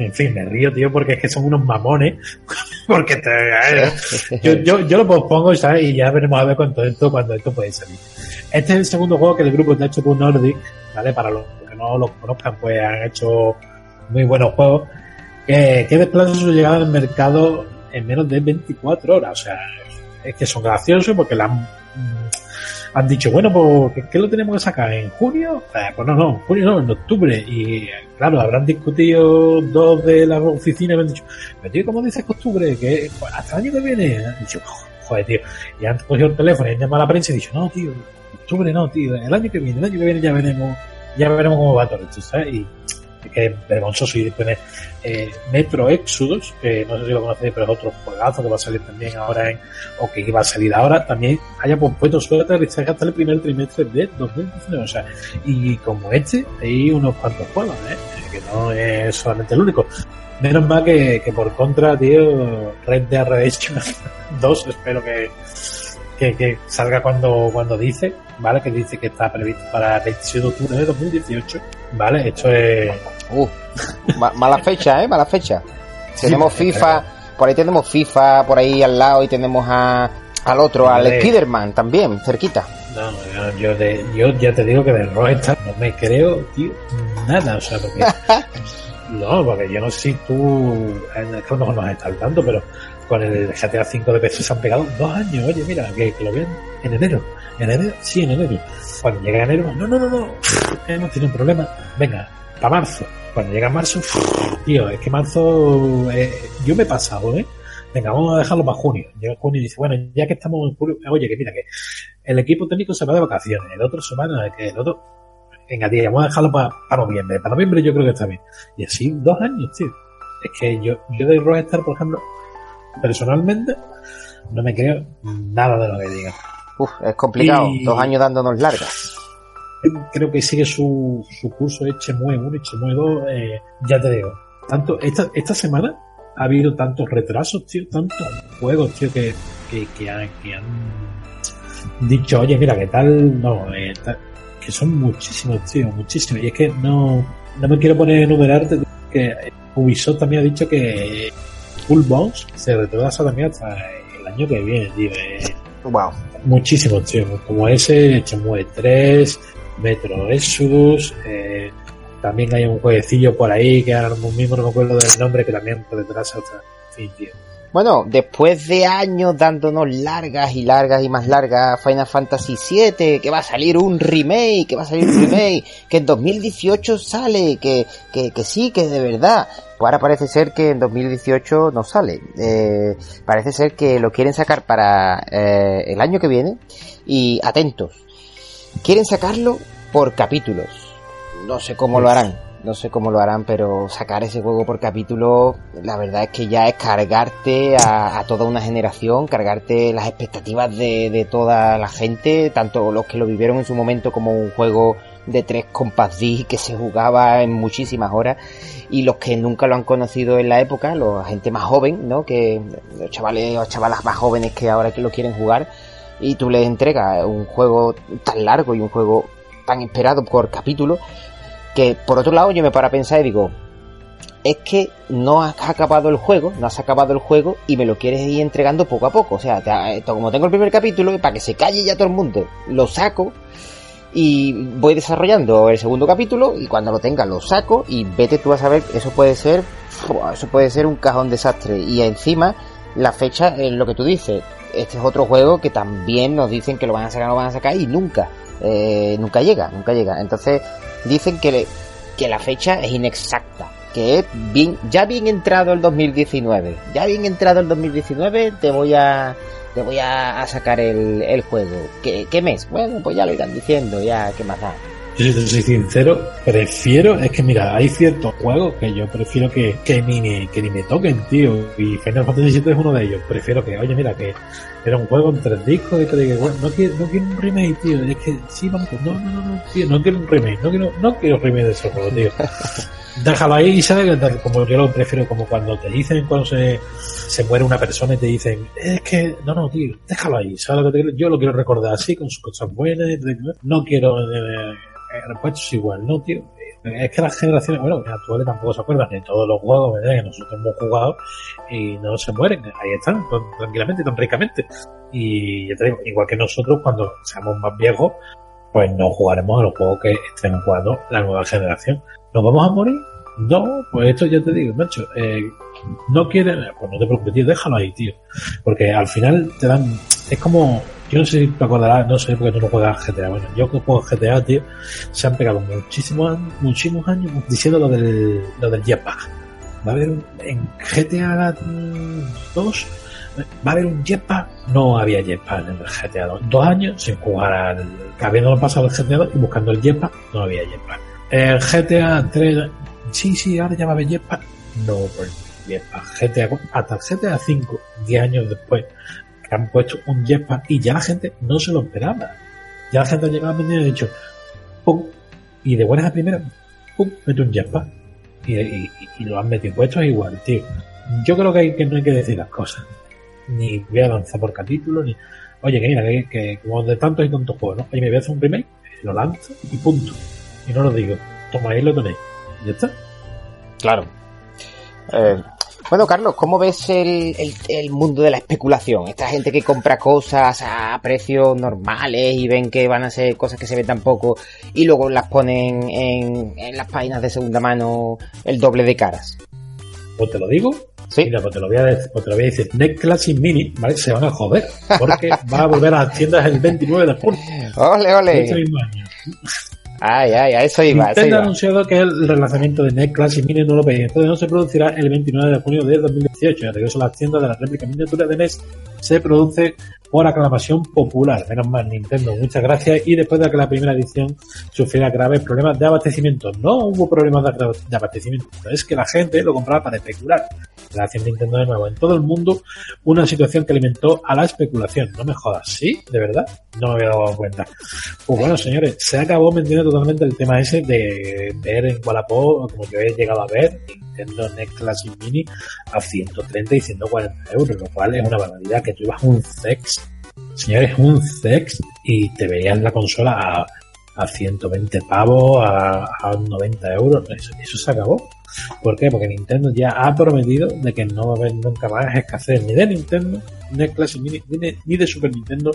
Speaker 3: en fin, me río, tío, porque es que son unos mamones. Porque te, yo, yo, yo lo pospongo, ¿sabes? Y ya veremos a ver cuánto esto, cuando esto puede salir. Este es el segundo juego que el grupo de HP Nordic, ¿vale? Para los que no lo conozcan, pues han hecho muy buenos juegos. Que, que desplaza su llegada al mercado en menos de 24 horas. O sea, es que son graciosos porque la han, han dicho, bueno, pues, ¿qué, lo tenemos que sacar? ¿En junio? Eh, pues no, no, en junio no, en octubre. Y claro, habrán discutido dos de las oficinas y me han dicho, pero tío, ¿cómo dices octubre? Que pues, hasta el año que viene. Han dicho, joder, tío. Y han cogido el teléfono y han llamado a la prensa y han dicho, no, tío, octubre no, tío, el año que viene, el año que viene ya veremos, ya veremos cómo va todo esto, ¿sabes? Y que es vergonzoso y después eh, Metro Exodus, que no sé si lo conocéis, pero es otro juegazo que va a salir también ahora en, o que iba a salir ahora, también haya pospuesto su aterrizaje hasta el primer trimestre de 2019. O sea, y como este, hay unos cuantos juegos, ¿eh? que no es solamente el único. Menos mal que, que por contra, tío, Red Dead Redemption 2, espero que, que, salga cuando, cuando dice, ¿vale? Que dice que está previsto para el 27 de octubre de 2018, ¿vale? Esto es...
Speaker 2: Uh, ma- mala fecha, ¿eh? Mala fecha. Tenemos FIFA, por ahí tenemos FIFA, por ahí al lado y tenemos a, al otro, al. Spider-Man también, cerquita.
Speaker 3: No, no, yo, de, yo ya te digo que de Rockstar no me creo, tío, nada, o sea, porque... no, porque yo no sé si tú, en el no nos está al tanto, pero con el GTA V de PC se han pegado dos años, oye, mira, que, que lo vean en enero. ¿En enero? Sí, en enero. Cuando llega enero, no, no, no, no, hemos tenido un problema, venga, para marzo. Cuando llega marzo, tío, es que marzo, eh, yo me he pasado, ¿eh? Venga, vamos a dejarlo para junio. Llega junio y dice, bueno, ya que estamos en julio, oye, que mira, que el equipo técnico se va de vacaciones, el otro semana, que el otro, venga, tío, vamos a dejarlo para noviembre. Para noviembre yo creo que está bien. Y así, dos años, tío. Es que yo, yo de Rockstar, por ejemplo, personalmente, no me creo nada de lo que digan.
Speaker 2: uf, es complicado.
Speaker 3: Y-
Speaker 2: Dos años dándonos largas.
Speaker 3: Creo que sigue su, su curso Echemue 1 y Echemue 2. eh, ya te digo, tanto esta, esta semana ha habido tantos retrasos, tío, tantos juegos, tío, que, que, que han, que han dicho, oye, mira, ¿qué tal? No, eh, tal- que son muchísimos, tío, muchísimos. Y es que no, no me quiero poner a enumerarte, que Ubisoft también ha dicho que Full Bones se retrasa también hasta el año que viene, tío. eh,
Speaker 2: Wow.
Speaker 3: muchísimos, tío, como ese, Chemue 3, Metro Exodus, eh, también hay un jueguecillo por ahí que ahora mismo no me acuerdo del nombre que también hasta en fin, tío.
Speaker 2: Bueno, después de años dándonos largas y largas y más largas Final Fantasy VII, que va a salir un remake, que va a salir un remake, que en 2018 sale, que, que, que sí, que de verdad. Pues ahora parece ser que en 2018 no sale. Eh, parece ser que lo quieren sacar para eh, el año que viene. Y atentos, quieren sacarlo por capítulos. No sé cómo lo harán. No sé cómo lo harán, pero sacar ese juego por capítulo, la verdad es que ya es cargarte a, a toda una generación, cargarte las expectativas de, de toda la gente, tanto los que lo vivieron en su momento como un juego de tres compas D que se jugaba en muchísimas horas y los que nunca lo han conocido en la época, la gente más joven, ¿no? Que los chavales o chavalas más jóvenes que ahora que lo quieren jugar y tú les entregas un juego tan largo y un juego tan esperado por capítulo que por otro lado yo me paro a pensar y digo es que no has acabado el juego, no has acabado el juego y me lo quieres ir entregando poco a poco. O sea, te- como tengo el primer capítulo, para que se calle ya todo el mundo, lo saco y voy desarrollando el segundo capítulo y cuando lo tenga lo saco y vete tú a saber, eso puede ser, eso puede ser un cajón desastre. Y encima, la fecha es lo que tú dices. Este es otro juego que también nos dicen que lo van a sacar, lo van a sacar y nunca, eh, nunca llega, nunca llega. Entonces, dicen que, le- que la fecha es inexacta, que es bien, ya bien entrado el 2019, ya bien entrado el 2019 te voy a, te voy a, sacar el, el juego. ¿Qué, ¿Qué mes? Bueno, pues ya lo irán diciendo, ya, ¿qué más da?
Speaker 3: Yo si te soy sincero, prefiero, es que mira, hay ciertos juegos que yo prefiero que, que, ni, ni- que ni me toquen, tío. Y Final Fantasy VII es uno de ellos. Prefiero que, oye, mira, que era un juego en tres discos y que diga, bueno, no quiero, no quiero un remake, tío. Es que, sí, vamos, no, no, no, no, tío, no quiero un remake, no quiero, no quiero remake de ese juego, tío. Déjalo ahí, ¿sabes? Como yo lo prefiero, como cuando te dicen, cuando se, se muere una persona y te dicen, es que, no, no, tío, déjalo ahí, ¿sabes lo que te quiero? Yo lo quiero recordar así, con sus cosas buenas, no quiero, eh, repuestos igual, ¿no, tío? Es que las generaciones, bueno, las actuales tampoco se acuerdan de todos los juegos ¿verdad? que nosotros hemos jugado y no se mueren, ahí están, tan tranquilamente, tan ricamente. Y ya te digo, igual que nosotros, cuando seamos más viejos, pues no jugaremos a los juegos que estén jugando la nueva generación. ¿Nos vamos a morir? No, pues esto ya te digo, macho, eh, no quieren, pues no te preocupes, tío, déjalo ahí, tío. Porque al final te dan, es como, yo no sé si te acordarás, no sé porque tú no juegas GTA. Bueno, yo que juego GTA, tío, se han pegado muchísimos muchísimos años diciendo lo del, lo del jetpack. Va a haber un, en GTA 2, va a haber un jetpack. No había jetpack en el GTA 2. Dos años sin jugar al, habiendo pasado el GTA 2 y buscando el jetpack, no había jetpack. El GTA 3, sí, sí, ahora ya va a haber jetpack. No, pues jetpack. GTA, hasta el GTA 5, 10 años después, que han puesto un jetpack y ya la gente no se lo esperaba. Ya la gente ha llegado a y ha dicho, pum, y de buenas a primeras, pum, mete un jetpack. Y, lo han metido puestos igual, tío. Yo creo que, hay, que no hay que decir las cosas. Ni voy a avanzar por capítulo, ni. Oye, que mira, que, que como de tantos y tantos juegos, ¿no? Oye, me voy a hacer un remake, lo lanzo y punto. Y no lo digo. Ahí lo tenéis. Y ya está.
Speaker 2: Claro. Eh, bueno, Carlos, ¿cómo ves el, el, el, mundo de la especulación? Esta gente que compra cosas a precios normales y ven que van a ser cosas que se ven tan poco y luego las ponen en, en las páginas de segunda mano el doble de caras.
Speaker 3: Pues te lo digo.
Speaker 2: Sí.
Speaker 3: Mira, pues te lo voy a decir, pues te lo voy a decir. Next Classic Mini, ¿vale? Se van a joder. Porque va a volver a las tiendas el 29 de junio.
Speaker 2: ¡Ole, ole!
Speaker 3: Este mismo año.
Speaker 2: Ay, ay, a eso iba.
Speaker 3: Nintendo ha anunciado que el relanzamiento de NES Classic Mini no lo pedía, entonces no se producirá el 29 de junio de 2018. El regreso a las tiendas de la réplica miniatura de NES se produce por aclamación popular. Menos mal, Nintendo, muchas gracias. Y después de que la primera edición sufriera graves problemas de abastecimiento. No hubo problemas de abastecimiento, es que la gente lo compraba para especular. Gracias Nintendo de nuevo. En todo el mundo, una situación que alimentó a la especulación. No me jodas, ¿sí? ¿De verdad? No me había dado cuenta. Pues bueno, señores, se acabó vendiendo totalmente el tema ese de ver en Wallapop, como yo he llegado a ver, Nintendo Next Classic Mini a 130 y 140 euros, lo cual es una barbaridad que tú ibas un sex, señores, un sex y te veías la consola a, a 120 pavos, a, a 90 euros. Eso, eso se acabó. ¿Por qué? Porque Nintendo ya ha prometido de que no va a haber nunca más escasez ni de Nintendo, de Classic Mini, ni de, Super Nintendo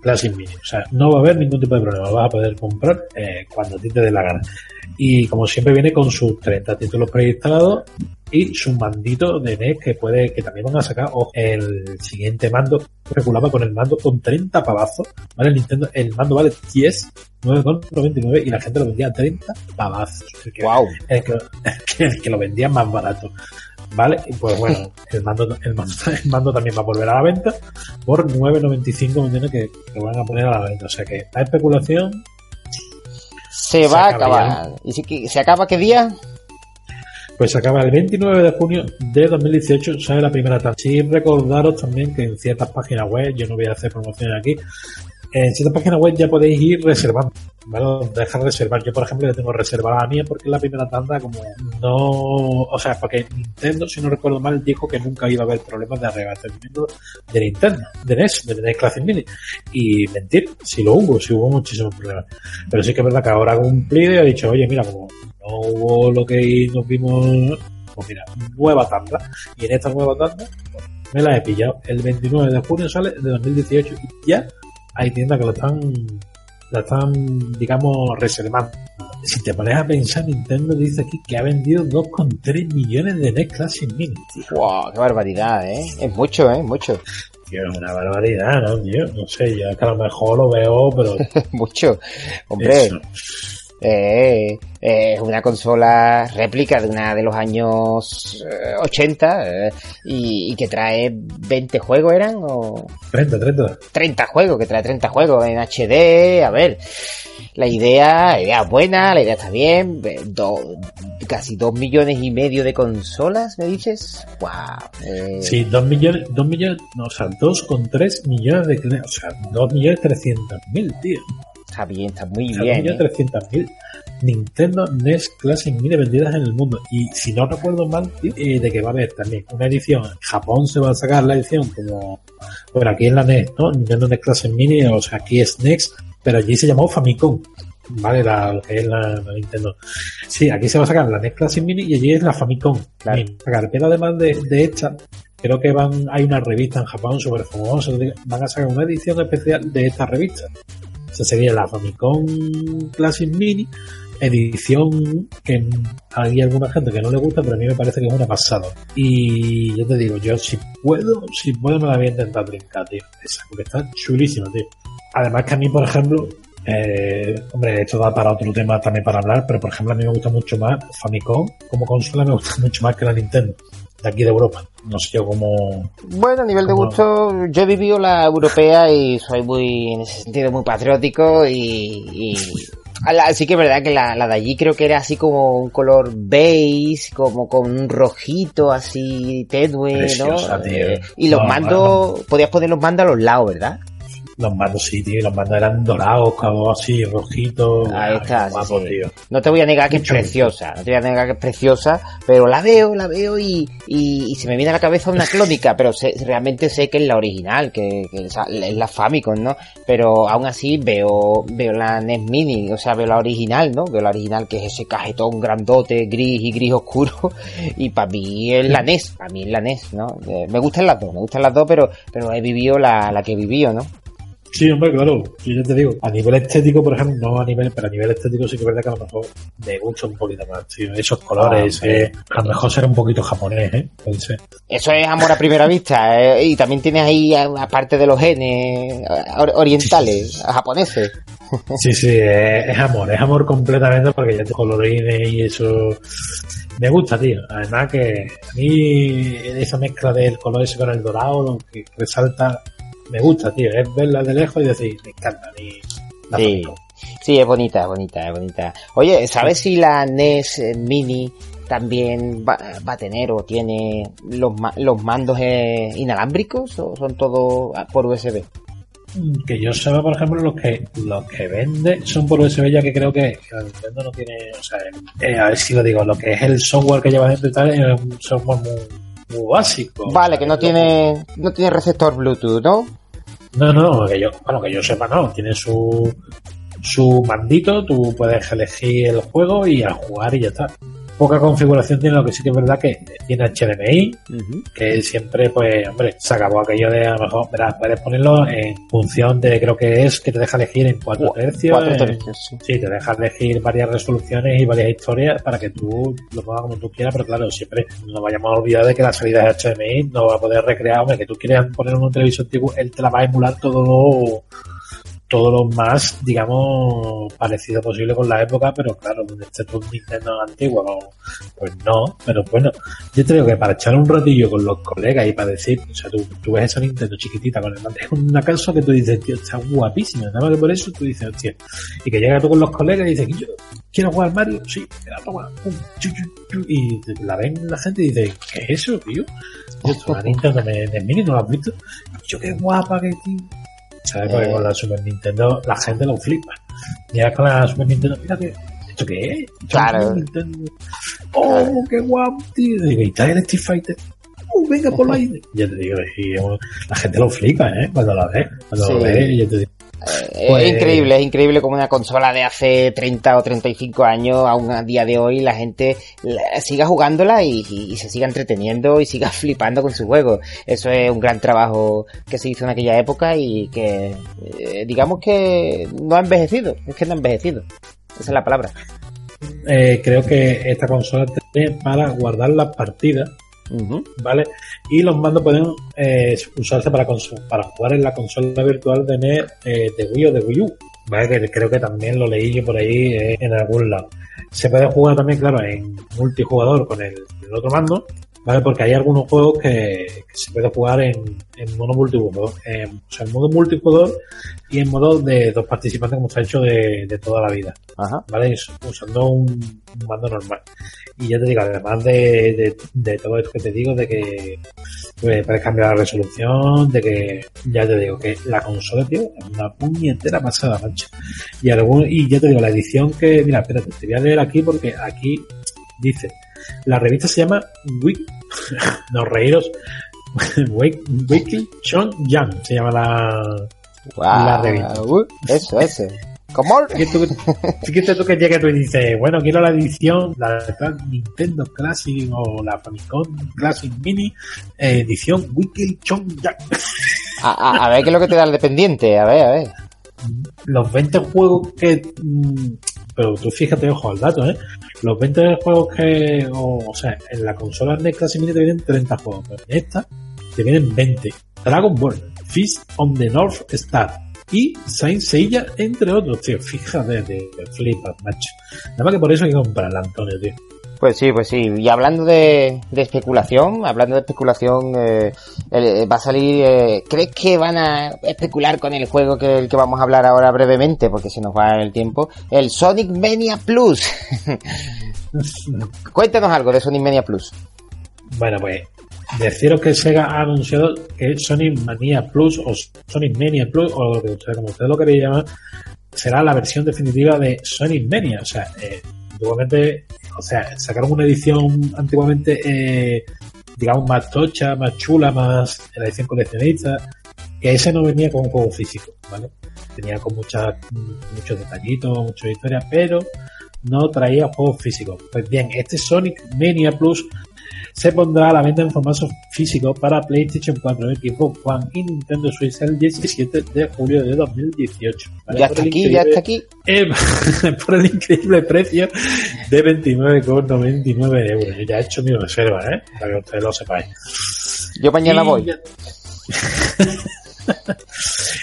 Speaker 3: Classic Mini. O sea, no va a haber ningún tipo de problema. Vas a poder comprar eh, cuando a ti te dé la gana. Y como siempre viene con sus 30 títulos preinstalados y su mandito de NES que puede, que también van a sacar o el siguiente mando, especulaba con el mando con 30 pavazos, ¿vale? El Nintendo, el mando vale 10, 9,99 y la gente lo vendía a 30 pavazos.
Speaker 2: El que, wow.
Speaker 3: el que, el que lo vendía más barato. ¿Vale? Y pues bueno, el mando, el mando, el mando también va a volver a la venta por 9.95 millones que, que van a poner a la venta. O sea que la especulación
Speaker 2: se, va a acabar. ¿Y si, se acaba qué día?
Speaker 3: Pues se acaba el 29 de junio de 2018, sale la primera tanda. Sí, recordaros también que en ciertas páginas web, yo no voy a hacer promociones aquí, en ciertas páginas web ya podéis ir reservando, ¿vale? Dejar reservar. Yo, por ejemplo, ya tengo reservada la mía porque es la primera tanda como no... O sea, porque Nintendo, si no recuerdo mal, dijo que nunca iba a haber problemas de arrebatamiento de Nintendo, de NES, de NES Classic Mini. Y mentir, si lo hubo, si hubo muchísimos problemas. Pero sí que es verdad que ahora cumplido y ha dicho, oye, mira, como no hubo lo que nos vimos, pues mira, nueva tanda. Y en esta nueva tanda, pues, me la he pillado. El 29 de junio sale de 2018 y ya hay tiendas que lo están, la están, digamos, reservando. Si te pones a pensar, Nintendo dice aquí que ha vendido 2,3 millones de NES Classic Mini.
Speaker 2: ¡Wow! ¡Qué barbaridad, eh! Es mucho, eh, mucho.
Speaker 3: Tío, es una barbaridad, ¿no, tío? No sé, yo que a lo mejor lo veo, pero...
Speaker 2: mucho. Hombre... Eh, eh, es una consola réplica de una de los años 80 eh, y, que trae 20 juegos, ¿eran? O...
Speaker 3: 30, 30.
Speaker 2: 30 juegos, que trae 30 juegos en HD. A ver, la idea, la idea es buena, la idea está bien. casi 2 millones y medio de consolas, ¿me dices? ¡Wow!
Speaker 3: Sí, 2 millones, 2 millones, no, o sea, 2,3 millones de, o sea, 2 millones 300 mil, tío.
Speaker 2: Está bien, está muy bien.
Speaker 3: ¿eh? 300.000 Nintendo NES Classic Mini vendidas en el mundo. Y si no recuerdo mal, eh, de que va a haber también una edición. En Japón se va a sacar la edición como. Bueno, aquí en la NES, ¿no? Nintendo NES Classic Mini, o sea, aquí es NES, pero allí se llamó Famicom. ¿Vale? La, lo que es la, Nintendo. Sí, aquí se va a sacar la NES Classic Mini y allí es la Famicom. Claro. Pero además de, de esta, creo que van, hay una revista en Japón súper famosa, van a sacar una edición especial de esta revista sería la Famicom Classic Mini, edición que hay alguna gente que no le gusta, pero a mí me parece que es una pasada. Y yo te digo, yo si puedo, si puedo me la voy a intentar brincar, tío. Esa, porque está chulísima, tío. Además que a mí, por ejemplo, eh, hombre, esto da para otro tema también para hablar, pero por ejemplo a mí me gusta mucho más Famicom como consola, me gusta mucho más que la Nintendo de aquí de Europa. No sé yo cómo.
Speaker 2: Bueno, a nivel de gusto, yo he vivido la europea y soy muy, en ese sentido, muy patriótico y. Así que es verdad que la, de allí creo que era así como un color beige, como con un rojito así tenue, ¿no? Eh, y los mandos, podías poner los mandos a los lados, ¿verdad?
Speaker 3: Los mandos sí, tío, los mandos eran dorados, algo así, rojitos.
Speaker 2: Ahí está, Tío. No te voy a negar que es preciosa, no te voy a negar que es preciosa, pero la veo, la veo y, y, se me viene a la cabeza una clónica, pero realmente sé que es la original, que, es la Famicom, ¿no? Pero aún así veo, veo la NES Mini, o sea, veo la original, ¿no? Veo la original que es ese cajetón grandote, gris y gris oscuro, y para mí es la NES, para mí es la NES, ¿no? Eh, me gustan las dos, me gustan las dos, pero, pero he vivido la, la que he vivido, ¿no?
Speaker 3: Sí, hombre, claro, yo ya te digo, a nivel estético, por ejemplo, no a nivel, pero a nivel estético sí que es verdad que a lo mejor me gusta un poquito más, tío. Esos colores,
Speaker 2: Ah,
Speaker 3: eh, a lo mejor será un poquito japonés, ¿eh? Puede ser.
Speaker 2: Eso es amor a primera vista. eh, y también tienes ahí, aparte de los genes or- orientales, japoneses.
Speaker 3: Sí, sí, es, es amor, es amor completamente porque ya te colorines y eso me gusta, tío. Además que a mí esa mezcla del color ese con el dorado, lo que resalta, me gusta, tío. Es verla de lejos y decir, me encanta. mí la
Speaker 2: Sí. Sí, es bonita, es bonita, es bonita. Oye, ¿sabes si la NES Mini también va, va a tener o tiene los, los mandos eh, inalámbricos o son todos ah, por USB?
Speaker 3: Que yo sepa, por ejemplo, los que los que vende son por USB, ya que creo que, que Nintendo no tiene, o sea, eh, a ver si lo digo, lo que es el software que lleva dentro y tal es un software muy, muy básico.
Speaker 2: Vale, que no tiene, no tiene receptor Bluetooth, ¿no?
Speaker 3: No, no, que yo, bueno, que yo sepa, no. Tiene su, su mandito, tú puedes elegir el juego y a jugar y ya está. Poca configuración tiene, lo que sí que es verdad que tiene HDMI, que siempre, pues, hombre, se acabó aquello de a lo mejor, verás, puedes ponerlo en función de, creo que es, que te deja elegir en 4 tercios.
Speaker 2: Cuatro
Speaker 3: en-
Speaker 2: tercios, sí.
Speaker 3: Sí, te deja elegir varias resoluciones y varias historias para que tú lo pongas como tú quieras, pero claro, siempre no vayamos a olvidar de que la salida de HDMI no va a poder recrear, hombre, que tú quieres poner un televisor antiguo, él te la va a emular todo todo lo más, digamos, parecido posible con la época, pero claro, donde esté tu Nintendo antiguo, pues no, pero bueno, yo te digo que para echar un ratillo con los colegas y para decir, o sea, tú, tú ves esa Nintendo chiquitita con el es una casa que tú dices, tío, está guapísima, nada más que por eso tú dices, hostia, y que llega tú con los colegas y dices, yo quiero jugar Mario, sí, mira, toma, pum, chu, y la ven la gente y dice, ¿qué es eso, tío? Yo, la Nintendo de Mini, ¿no lo has visto? Yo, qué guapa que tío. ¿Sabes? Porque
Speaker 2: Eh.
Speaker 3: con la Super Nintendo la gente lo flipa. Ya con la Super Nintendo, mira que, ¿esto qué es? ¿Esto
Speaker 2: Claro.
Speaker 3: Nintendo? ¡Oh, qué guapo, tío! Y digo, ¿y está el Street Fighter? ¡Oh, venga por ahí! Ya te digo, y, la gente lo flipa, ¿eh? Cuando la ve. Cuando
Speaker 2: Sí.
Speaker 3: lo ve, ya te digo.
Speaker 2: Eh, Es increíble, es increíble como una consola de hace 30 o 35 años, aún a día de hoy, la gente siga jugándola y se siga entreteniendo y siga flipando con su juego. Eso es un gran trabajo que se hizo en aquella época y que, eh, digamos que no ha envejecido, es que no ha envejecido. Esa es la palabra.
Speaker 3: Eh, creo que esta consola tiene para guardar las partidas ¿vale? Y los mandos pueden eh, usarse para, para jugar en la consola virtual de eh, de Wii o de Wii U, ¿vale? Que creo que también lo leí yo por ahí eh, en algún lado. Se puede jugar también, claro, en multijugador con el, el otro mando, ¿vale? Porque hay algunos juegos que, que se puede jugar en, en modo multijugador, en, o sea, en modo multijugador y en modo de dos participantes como ha hecho de, de toda la vida.
Speaker 2: Ajá.
Speaker 3: ¿vale? Usando un, un mando normal. Y ya te digo, además de, de, de todo esto que te digo, de que pues, puedes cambiar la resolución, de que, ya te digo, que la consola, tío, es una puñetera pasada, mancha. Y, algún, y ya te digo, la edición que, mira, espérate, te voy a leer aquí porque aquí dice, la revista se llama Wiki, no reíros, Wiki Wiki Chon Yang, se llama la, revista.
Speaker 2: Uh, eso, eso. ¿Cómo?
Speaker 3: que tú, fíjate tú que llega tú y dices, bueno, quiero la edición, la Nintendo Classic o la Famicom Classic Mini, eh, edición Wiki Chong Jack.
Speaker 2: A, a- a ver qué es lo que te da el dependiente, a ver, a ver.
Speaker 3: Los 20 juegos que... pero tú fíjate, ojo al dato, ¿eh? Los 20 juegos que... O, sea, en la consola NES Classic Mini te vienen 30 juegos, pero en esta te vienen 20. Dragon Ball, Fist on the North Star y Saint Seiya, entre otros, tío. Fíjate, de flipas, macho. Nada más que por eso hay que comprarla, Antonio, tío.
Speaker 2: Pues sí, pues sí. Y hablando de, de especulación, hablando de especulación, eh, el- va a salir. eh, ¿Crees que van a especular con el juego que el que vamos a hablar ahora brevemente, porque se nos va el tiempo? El Sonic Mania Plus. Cuéntanos algo de Sonic Mania Plus.
Speaker 3: Bueno, pues deciros que Sega ha anunciado que Sonic Mania Plus o Sonic Mania Plus o lo que ustedes, como ustedes lo queréis llamar, será la versión definitiva de Sonic Mania. O sea, eh, o sea, sacaron una edición antiguamente, eh, digamos, más tocha, más chula, más la edición coleccionista, que ese no venía con juego físico, ¿vale? Tenía con muchas, muchos detallitos, muchas historias, pero no traía juegos físicos. Pues bien, este Sonic Mania Plus se pondrá a la venta en formato físico para PlayStation 4, Xbox One y Nintendo Switch el 17 de julio de 2018.
Speaker 2: Ya está aquí, ya está aquí.
Speaker 3: Eh, por el increíble precio de 29,99 euros. Yo ya he hecho mi reserva, ¿eh? Para que ustedes lo sepáis.
Speaker 2: Yo mañana
Speaker 3: Y
Speaker 2: voy.
Speaker 3: ya-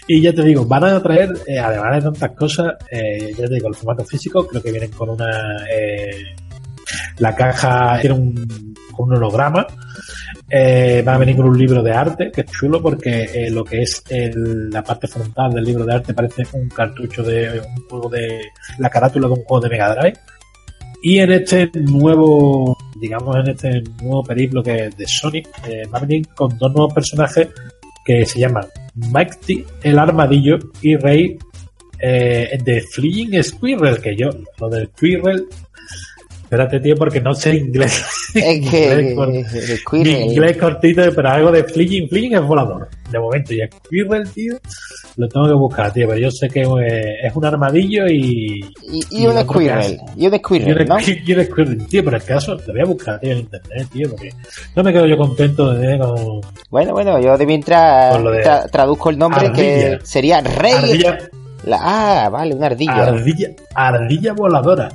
Speaker 3: y ya te digo, van a traer, eh, además de tantas cosas, eh, ya te digo, el formato físico, creo que vienen con una. eh, la caja tiene un, un holograma. Eh, va a venir con un libro de arte, que es chulo porque eh, lo que es la parte frontal del libro de arte parece un cartucho de un juego de. la carátula de un juego de Mega Drive. Y en este nuevo, digamos, en este nuevo periplo que es de Sonic, eh, va a venir con dos nuevos personajes que se llaman Mighty el Armadillo y Rey eh, de Fleeing Squirrel, que yo, lo del Squirrel, espérate tío, porque no sé inglés.
Speaker 2: Es que
Speaker 3: Inglés
Speaker 2: Squirrel-
Speaker 3: inglés cortito, pero algo de Fleeing, Fleeing es volador. De momento, y Squirrel, tío, lo tengo que buscar, tío, pero yo sé que es un armadillo y,
Speaker 2: y, y
Speaker 3: y
Speaker 2: un Squirrel. Y un
Speaker 3: y
Speaker 2: Squirrel,
Speaker 3: un,
Speaker 2: ¿no?
Speaker 3: y un Squirrel, tío, pero el caso, te voy a buscar, tío, en internet, tío, porque no me quedo yo contento de con
Speaker 2: Bueno, bueno, yo de mientras
Speaker 3: lo de
Speaker 2: tra- traduzco el nombre que
Speaker 3: ardilla.
Speaker 2: sería Rey.
Speaker 3: ardilla,
Speaker 2: La, ah, vale, una ardilla.
Speaker 3: ardilla, ardilla voladora.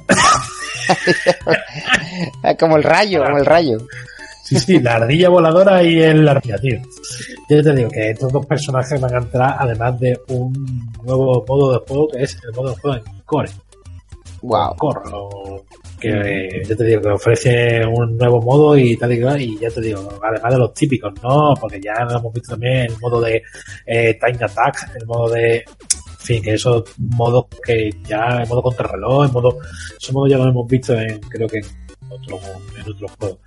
Speaker 2: Ah, como el rayo, como el rayo.
Speaker 3: Sí, sí, la ardilla voladora y el ardilla, tío. Yo te digo que estos dos personajes van a entrar además de un nuevo modo de juego que es el modo de juego en core.
Speaker 2: Wow.
Speaker 3: Core, que yo te digo que ofrece un nuevo modo y tal y cual, y ya te digo, además de los típicos, ¿no? Porque ya hemos visto también el modo de eh, Time Attack, el modo de en fin, que esos modos que ya, el modo contrarreloj, el modo, esos modos ya los hemos visto en, creo que en otros, en otros juegos.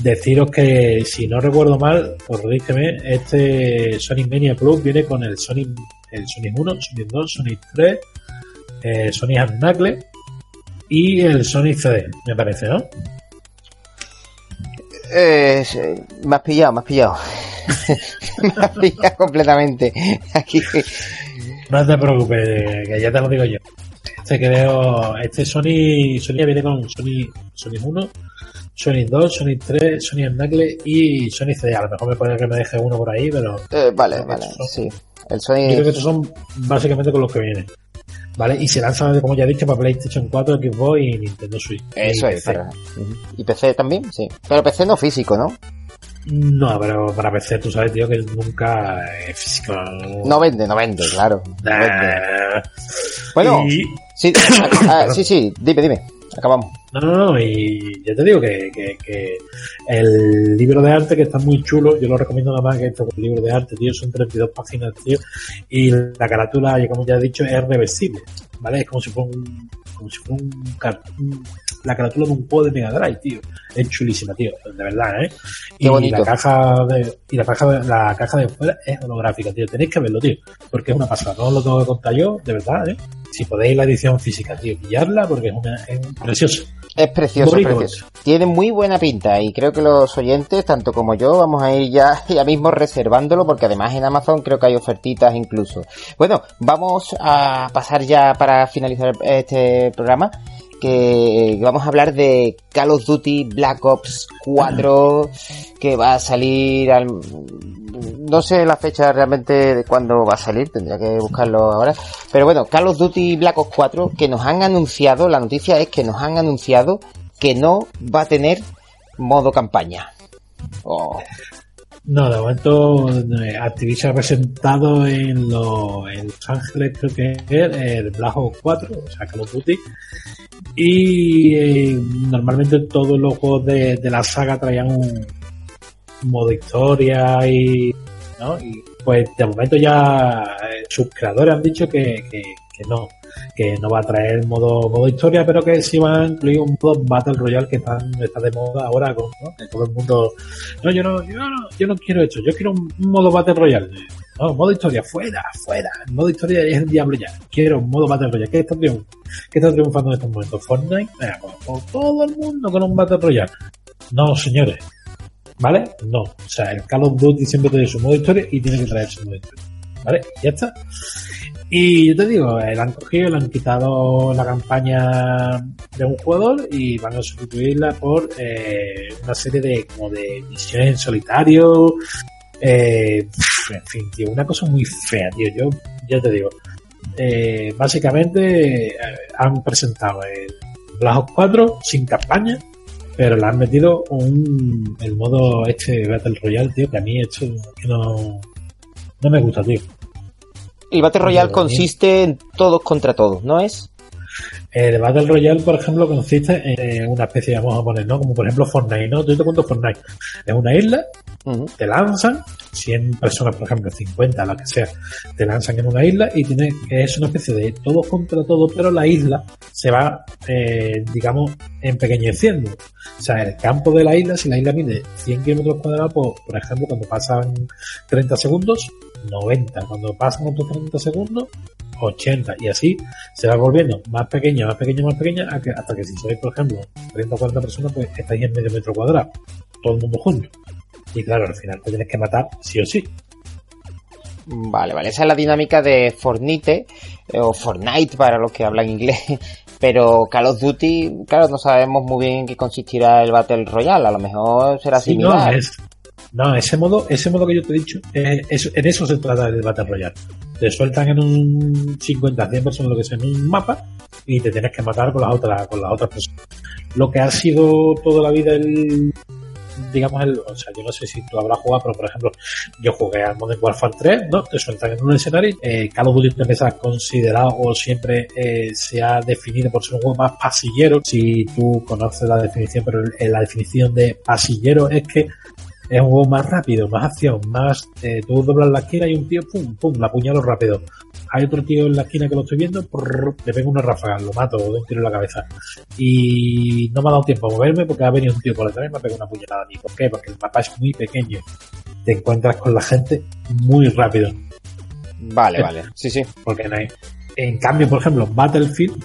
Speaker 3: Deciros que, si no recuerdo mal, corrígeme, este Sonic Mania Plus viene con el Sonic, el Sonic 1, Sonic 2, Sonic 3, eh, Sonic and Knuckles y el Sonic CD, me parece, ¿no?
Speaker 2: Eh, me has pillado, me has pillado. me has pillado completamente. Aquí.
Speaker 3: No te preocupes, que ya te lo digo yo. Este creo, este Sony, Sony viene con Sony, Sony 1, Sony 2, Sony 3, Sony Knuckles y Sony CD. A lo mejor me puede que me deje uno por ahí, pero
Speaker 2: Eh, vale, vale, sí. El
Speaker 3: yo creo
Speaker 2: Sony.
Speaker 3: que estos son básicamente con los que vienen. ¿Vale? Y se lanzan, como ya he dicho, para PlayStation 4, Xbox y Nintendo Switch.
Speaker 2: Eso
Speaker 3: Y
Speaker 2: es.
Speaker 3: PC.
Speaker 2: para-. ¿Y PC también? Sí. Pero PC no físico, ¿no?
Speaker 3: No, pero para PC tú sabes, tío, que nunca es físico.
Speaker 2: No vende, no vende, claro. No vende.
Speaker 3: Nah.
Speaker 2: Bueno,
Speaker 3: Y-
Speaker 2: sí, ah, sí, sí, dime, dime. Acabamos.
Speaker 3: No, no, no, y ya te digo que, que, que el libro de arte que está muy chulo, yo lo recomiendo nada más que este libro de arte, tío, son 32 páginas, tío, y la carátula, como ya he dicho, es reversible, ¿vale? Es como si fuera un, como si fuera un, car- un- la carátula de un juego de Mega Drive, tío. Es chulísima, tío, de verdad, ¿eh?
Speaker 2: Qué
Speaker 3: y
Speaker 2: bonito.
Speaker 3: la caja de, y la caja de, la caja de fuera es holográfica, tío. Tenéis que verlo, tío, porque es una pasada. No os lo tengo que contar yo, de verdad, ¿eh? Si podéis la edición física, tío, pillarla porque es una, es preciosa.
Speaker 2: Es precioso,
Speaker 3: Bonito.
Speaker 2: precioso. Tiene muy buena pinta y creo que los oyentes, tanto como yo, vamos a ir ya, ya mismo reservándolo porque además en Amazon creo que hay ofertitas incluso. Bueno, vamos a pasar ya para finalizar este programa que vamos a hablar de Call of Duty Black Ops 4 que va a salir al... No sé la fecha realmente de cuándo va a salir, tendría que buscarlo ahora. Pero bueno, Call of Duty Black Ops 4 que nos han anunciado, la noticia es que nos han anunciado que no va a tener modo campaña. Oh,
Speaker 3: No, de momento eh, Activision ha presentado en, lo- en Los Ángeles, creo que es el Black Ops 4, o sea, Call of Duty. Y eh, normalmente todos los juegos de, de la saga traían un, modo historia y, ¿no? y pues de momento ya eh, sus creadores han dicho que, que no, que no va a traer modo, modo historia, pero que sí va a incluir un modo Battle Royale que está, está de moda ahora, con, todo el mundo no, yo no, yo no, yo no quiero esto, yo quiero un, modo Battle Royale. No, modo historia, fuera, fuera. Modo historia es el diablo ya. Quiero un modo Battle Royale. ¿Qué está, triunf- qué está triunfando en estos momentos? Fortnite, todo el mundo con un Battle Royale. No, señores. ¿Vale? No. O sea, el Call of Duty siempre tiene su modo historia y tiene que traer su modo historia. ¿Vale? Ya está. Y yo te digo, eh, le han cogido, le han quitado la campaña de un jugador y van a sustituirla por eh, una serie de como de misiones en solitario. Eh, en fin, tío, una cosa muy fea, tío. Yo ya te digo, eh, básicamente eh, han presentado el Black Ops 4 sin campaña, pero le han metido un el modo este Battle Royale, tío, que a mí esto no, no me gusta, tío.
Speaker 2: El Battle Royale
Speaker 3: Pero,
Speaker 2: consiste en todos contra todos, ¿no es?
Speaker 3: El Battle Royale, por ejemplo, consiste en una especie, vamos a poner, ¿no? Como por ejemplo Fortnite, ¿no? Yo te cuento Fortnite. Es una isla, Te lanzan, 100 personas, por ejemplo, 50, la que sea, te lanzan en una isla y tiene, es una especie de todo contra todo, pero la isla se va, eh, digamos, empequeñeciendo. O sea, el campo de la isla, si la isla mide 100 kilómetros cuadrados, pues, por ejemplo, cuando pasan 30 segundos, 90. Cuando pasan otros 30 segundos, 80. Y así se va volviendo más pequeña, más pequeña, más pequeña, que- hasta que si sois, por ejemplo, 30 o 40 personas, pues estáis en medio metro cuadrado. Todo el mundo junto. Y claro, al final te tienes que matar sí o sí.
Speaker 2: Vale, vale. Esa es la dinámica de Fortnite, eh, o Fortnite para los que hablan inglés. Pero Call of Duty, claro, no sabemos muy bien en qué consistirá el Battle Royale. A lo mejor será
Speaker 3: Sí, no,
Speaker 2: similar.
Speaker 3: es, no, ese modo, ese modo que yo te he dicho, eh, es- en eso se trata del Battle Royale. Te sueltan en un 50, 100 personas, lo que sea, en un mapa, y te tienes que matar con las otras, con las otras personas. Lo que ha sido toda la vida el, digamos el, o sea, yo no sé si tú habrás jugado, pero por ejemplo, yo jugué al Modern Warfare 3, ¿no? Te sueltan en un escenario, eh, Call of Duty considerado o siempre eh, se ha definido por ser un juego más pasillero, si tú conoces la definición, pero la definición de pasillero es que es un juego más rápido, más acción, más eh, tú doblas la esquina y un tío, pum, pum, la apuñalo rápido. Hay otro tío en la esquina que lo estoy viendo, prrr, le pego una ráfaga, lo mato, de un tiro en la cabeza. Y no me ha dado tiempo a moverme porque ha venido un tío por detrás y me ha pegado una puñalada a mí. ¿Por qué? Porque el mapa es muy pequeño. Te encuentras con la gente muy rápido.
Speaker 2: Vale, vale. Sí, sí.
Speaker 3: Porque no hay. En cambio, por ejemplo, Battlefield,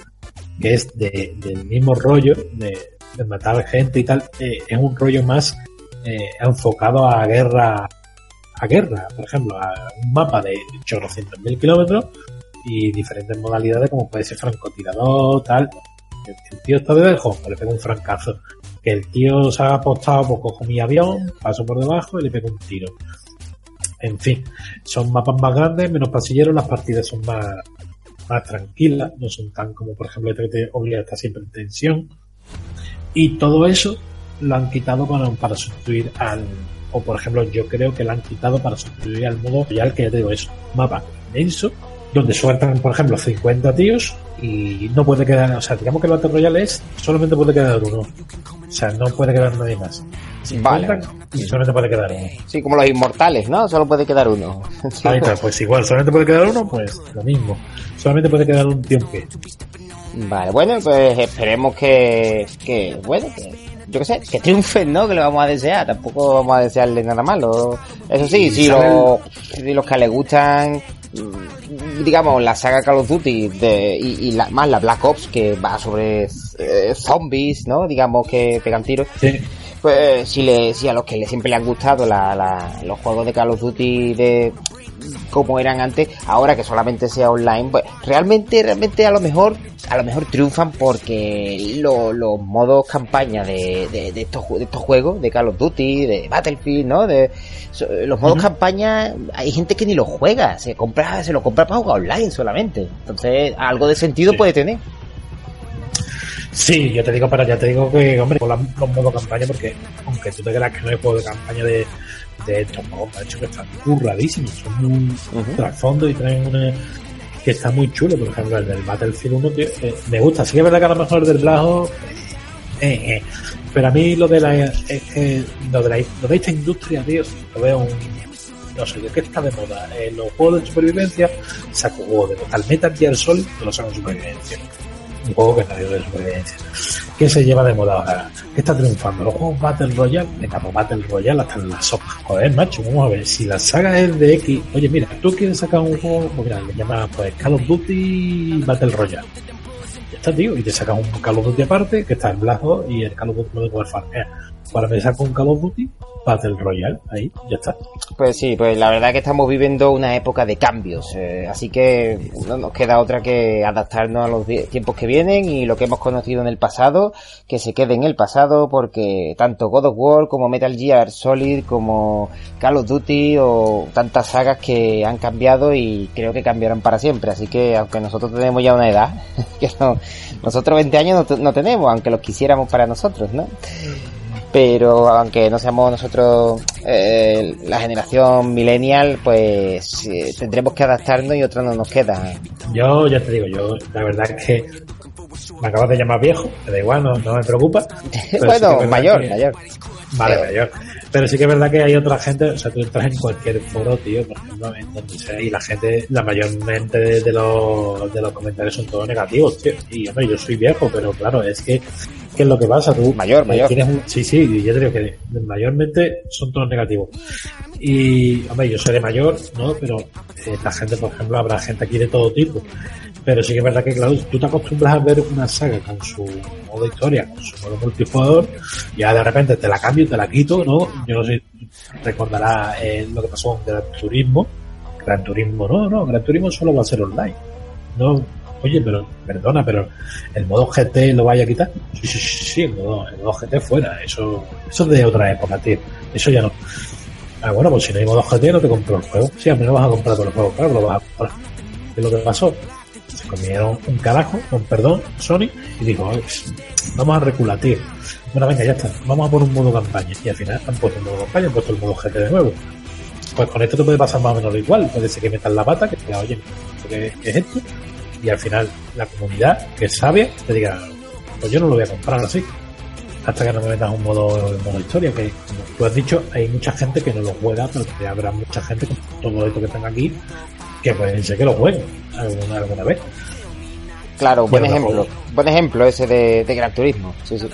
Speaker 3: que es de- del mismo rollo, de, de matar gente y tal, eh, es un rollo más eh, enfocado a guerra, a guerra, por ejemplo, a un mapa de 800.000 kilómetros y diferentes modalidades como puede ser francotirador, tal. El, el tío está de lejos, le pego un francazo. Que el tío se ha apostado, pues cojo mi avión, paso por debajo y le pego un tiro. En fin, son mapas más grandes, menos pasilleros, las partidas son más, más tranquilas, no son tan como por ejemplo este que te obliga a estar siempre en tensión. Y todo eso lo han quitado para, para sustituir al. O por ejemplo, yo creo que lo han quitado para sustituir al modo real que ya te digo, es un mapa inmenso, donde sueltan, por ejemplo, 50 tíos y no puede quedar, o sea, digamos que el Battle Royale es, solamente puede quedar uno. O sea, no puede quedar nadie más.
Speaker 2: Vale.
Speaker 3: 50 Y solamente puede quedar uno.
Speaker 2: Sí, como los inmortales, ¿no? Solo puede quedar uno.
Speaker 3: Ahí está, pues igual, solamente puede quedar uno, pues lo mismo. Solamente puede quedar un pie.
Speaker 2: Vale, bueno, pues esperemos que, que bueno, que, yo qué sé, que triunfen, ¿no? Que le vamos a desear, tampoco vamos a desearle nada malo. Eso sí, si,
Speaker 3: sale
Speaker 2: los, si los que le gustan, mm, digamos, la saga Call of Duty de, y, y la, más la Black Ops, que va sobre eh, zombies, ¿no? Digamos que pegan tiros.
Speaker 3: Sí.
Speaker 2: Pues si, le, si a los que le, siempre le han gustado la, la- los juegos de Call of Duty de como eran antes, ahora que solamente sea online, pues realmente, realmente a lo mejor, a lo mejor triunfan porque lo- los modos campaña de, de, de estos, ju- de estos juegos, de Call of Duty, de Battlefield, ¿no? De, los modos
Speaker 3: Ujú.
Speaker 2: campaña, hay gente que ni los juega, se compra, se lo compra para jugar online solamente. Entonces, algo de sentido
Speaker 3: Sí.
Speaker 2: puede tener.
Speaker 3: Sí, yo te digo, pero ya te digo que, hombre, con los modos campaña, porque aunque tú te creas que no hay juego de campaña de, de estos juegos, de hecho que están curradísimos, son un
Speaker 2: Ujú.
Speaker 3: trasfondo y traen una que está muy chulo, por ejemplo, el del Battlefield 1, tío, eh, me gusta, sí que es verdad que a lo mejor el del Blajo, eh, eh, pero a mí lo de la, es que lo de, la, lo de esta industria, tío, lo veo un, no sé, yo que está de moda, en los juegos de supervivencia, saco juegos de tal Metal Gear Solid, que lo saco de supervivencia un juego que nadie de supervivencia. ¿Qué se lleva de moda ahora? ¿Qué está triunfando? Los juegos Battle Royale, venga, pues Battle Royale hasta en la sopa. Joder, macho, vamos a ver, si la saga es de X, oye, mira, tú quieres sacar un juego, pues mira, le llamas pues Call of Duty Battle Royale. Ya está, tío, y te sacas un Call of Duty aparte, que está el Black y el Call of Duty Modern Warfare. Para me saco un Call of Duty, Battle Royale, ahí, ya está.
Speaker 2: Pues sí, pues la verdad que estamos viviendo una época de cambios, eh, así que no nos queda otra que adaptarnos a los tiempos que vienen y lo que hemos conocido en el pasado, que se quede en el pasado porque tanto God of War como Metal Gear Solid como Call of Duty o tantas sagas que han cambiado y creo que cambiarán para siempre, así que aunque nosotros tenemos ya una edad, que no, nosotros 20 años no, no tenemos, aunque los quisiéramos para nosotros, ¿no? Pero aunque no seamos nosotros eh, la generación millennial, pues eh, tendremos que adaptarnos y otros no nos queda.
Speaker 3: Yo ya te digo, yo la verdad es que me acabas de llamar viejo, me da igual, no, no me preocupa.
Speaker 2: bueno, mayor, mayor.
Speaker 3: Vale, mayor. Pero sí que es verdad que hay otra gente, o sea, tú entras en cualquier foro, tío, por ejemplo, en donde sea, y la gente, la mayormente de, los, de los comentarios son todos negativos, tío. Y hombre, yo soy viejo, pero claro, es que ¿Qué es lo que pasa? Tú
Speaker 2: mayor, mayor.
Speaker 3: sí, sí, yo te digo que mayormente son todos negativos. Y, hombre, yo seré mayor, ¿no? Pero eh, la gente, por ejemplo, habrá gente aquí de todo tipo. Pero sí que es verdad que, claro, tú te acostumbras a ver una saga con su modo historia, con su modo multijugador, y ya de repente te la cambio, te la quito, ¿no? Yo no sé, recordará eh, lo que pasó con Gran Turismo. Gran Turismo, no, no, Gran Turismo solo va a ser online. No, Oye, pero perdona, pero el modo GT lo vaya a quitar. Sí, sí, sí, el modo, el modo GT fuera. Eso, eso es de otra época, tío. Eso ya no. Ah, bueno, pues si no hay modo GT no te compro el juego. Sí, a mí no vas a comprar todo el juego, claro, lo vas a comprar. ¿Qué es lo que pasó? Se comieron un carajo, con perdón, Sony, y dijo, vamos a recular, tío. Bueno, venga, ya está, vamos a poner un modo campaña. Y al final han puesto un modo campaña, han puesto el modo GT de nuevo. Pues con esto te puede pasar más o menos igual. Puede ser que metas la pata, que te diga, oye, ¿qué es esto? Y al final la comunidad que es sabia te diga, pues yo no lo voy a comprar así. Hasta que no me metas un modo, modo historia, que como tú has dicho, hay mucha gente que no lo juega, pero que habrá mucha gente con todo esto que están aquí que pueden ser que lo jueguen alguna, alguna vez.
Speaker 2: Claro, buen ejemplo. Buen ejemplo ese de, de Gran Turismo. Sí, sí.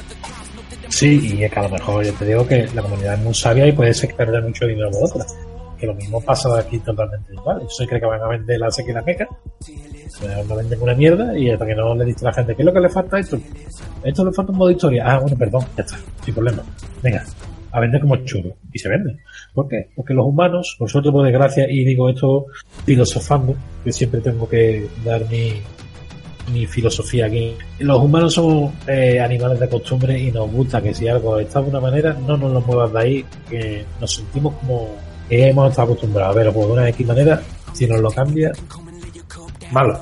Speaker 3: Sí, y es que a lo mejor yo te digo que la comunidad es muy sabia y puede ser que pierda mucho dinero por otra. Que lo mismo pasa aquí totalmente igual. Yo sé que van a vender la sequía meca no venden una mierda y hasta que no le dice a la gente, ¿qué es lo que le falta a esto? esto le falta un modo historia. Ah, bueno, perdón, ya está, sin problema. Venga, a vender como churro. Y se vende. ¿Por qué? Porque los humanos, por suerte, por desgracia, y digo esto filosofando, que siempre tengo que dar mi, mi filosofía aquí. Los humanos somos eh, animales de costumbre y nos gusta que si algo está de una manera, no nos lo muevas de ahí, que nos sentimos como hemos estado acostumbrados ver de una X manera, si nos lo cambia, malo.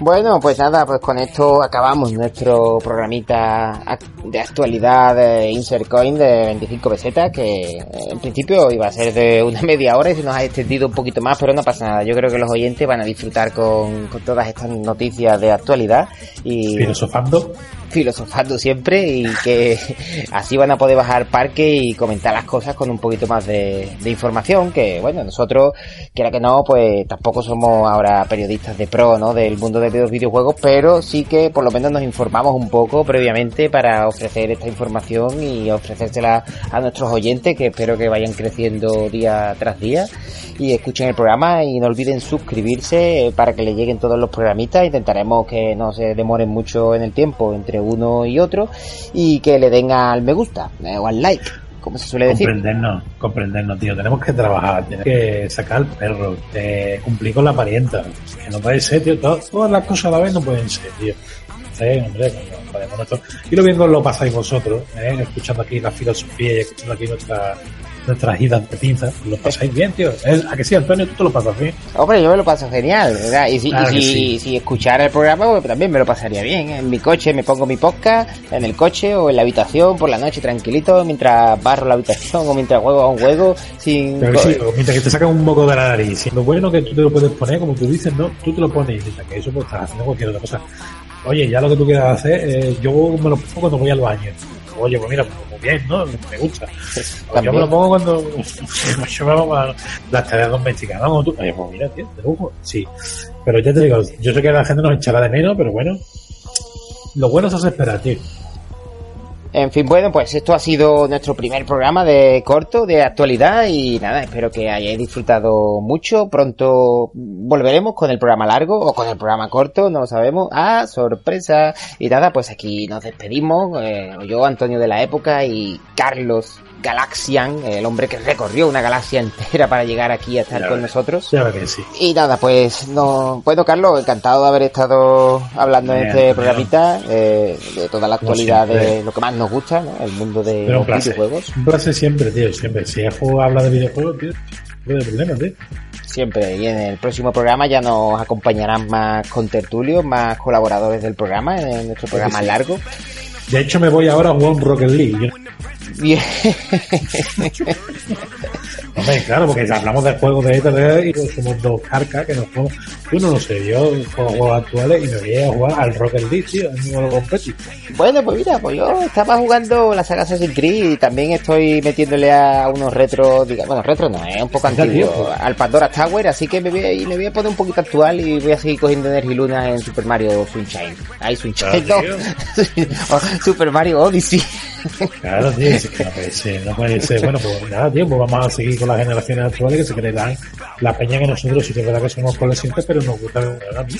Speaker 2: Bueno, pues nada, pues con esto acabamos nuestro programita de actualidad de Insert Coin de 25 pesetas, que en principio iba a ser de una media hora y se nos ha extendido un poquito más, pero no pasa nada. Yo creo que los oyentes van a disfrutar con, con todas estas noticias de actualidad y...
Speaker 3: Filosofando
Speaker 2: filosofando siempre y que así van a poder bajar parque y comentar las cosas con un poquito más de, información que bueno nosotros quiera que no pues tampoco somos ahora periodistas de pro no del mundo de los videojuegos pero sí que por lo menos nos informamos un poco previamente para ofrecer esta información y ofrecérsela a nuestros oyentes que espero que vayan creciendo día tras día y escuchen el programa y no olviden suscribirse para que le lleguen todos los programitas intentaremos que no se demoren mucho en el tiempo entre uno y otro y que le den al me gusta eh, o al like como se suele decir.
Speaker 3: Comprendernos, comprendernos, tío. Tenemos que trabajar, tenemos que sacar al perro, cumplir con la parienta. Que no puede ser, tío. Todas, las cosas a la vez no pueden ser, tío. Hombre, y lo bien lo pasáis vosotros, ¿eh? escuchando aquí la filosofía y escuchando aquí nuestra nuestras idas de pinza. Lo pasáis bien, tío. ¿A que sí, Antonio? ¿Tú te lo pasas bien?
Speaker 2: Hombre, yo me lo paso genial, ¿verdad? Y si, y si, escuchara el programa, pues también me lo pasaría bien. En mi coche me pongo mi podcast, en el coche o en la habitación por la noche tranquilito, mientras barro la habitación o mientras juego a un juego sin...
Speaker 3: mientras que te sacan un moco de la nariz. Lo bueno que tú te lo puedes poner, como tú dices, ¿no? Tú te lo pones y dices que eso pues estás haciendo cualquier otra cosa. Oye, ya lo que tú quieras hacer, eh, yo me lo pongo cuando voy al baño oye, pues mira, pues bien, ¿no? Me gusta. Yo me lo pongo cuando yo me hago las tareas domésticas. Vamos, tú, oye, pues mira, tío, de lujo. Sí. Pero ya te digo, yo sé que la gente nos echará de menos, pero bueno, lo bueno es hacer esperar, tío.
Speaker 2: En fin, bueno, pues esto ha sido nuestro primer programa de corto, de actualidad y nada, espero que hayáis disfrutado mucho. Pronto volveremos con el programa largo o con el programa corto, no lo sabemos. Ah, sorpresa. Y nada, pues aquí nos despedimos. Eh, yo, Antonio de la Época y Carlos Galaxian, el hombre que recorrió una galaxia entera para llegar aquí a estar con nosotros.
Speaker 3: que sí.
Speaker 2: Y nada, pues no, bueno Carlos, encantado de haber estado hablando en este programita eh, de toda la actualidad de lo que más nos gusta, ¿no? el mundo de los videojuegos.
Speaker 3: Un placer siempre, tío, siempre. Si juego habla de videojuegos, tío, no hay problema, tío.
Speaker 2: Siempre, y en el próximo programa ya nos acompañarán más contertulios, más colaboradores del programa, en nuestro programa largo.
Speaker 3: De hecho, me voy ahora a jugar un Rocket League.
Speaker 2: Bien.
Speaker 3: Hombre, claro, porque hablamos de juegos de ETD y somos dos carcas que nos jugamos. Yo no lo sé, yo juego juegos actuales y me voy a jugar al Rocket League, tío, al mismo competi.
Speaker 2: Bueno, pues mira, pues yo estaba jugando la saga Assassin's Creed y también estoy metiéndole a unos retros, digamos, bueno, retros no, es un poco antiguo, pues. al Pandora Tower, así que me voy, a, me voy a poner un poquito actual y voy a seguir cogiendo energía luna en Super Mario Sunshine. Ay, Sunshine, no. Super Mario Odyssey.
Speaker 3: Claro, tío, no puede ser, no puede ser. Bueno, pues nada, tío, pues vamos a seguir con las generaciones actuales que se creerán la peña que nosotros sí que es verdad que somos coleccionistas, pero nos gusta a mí.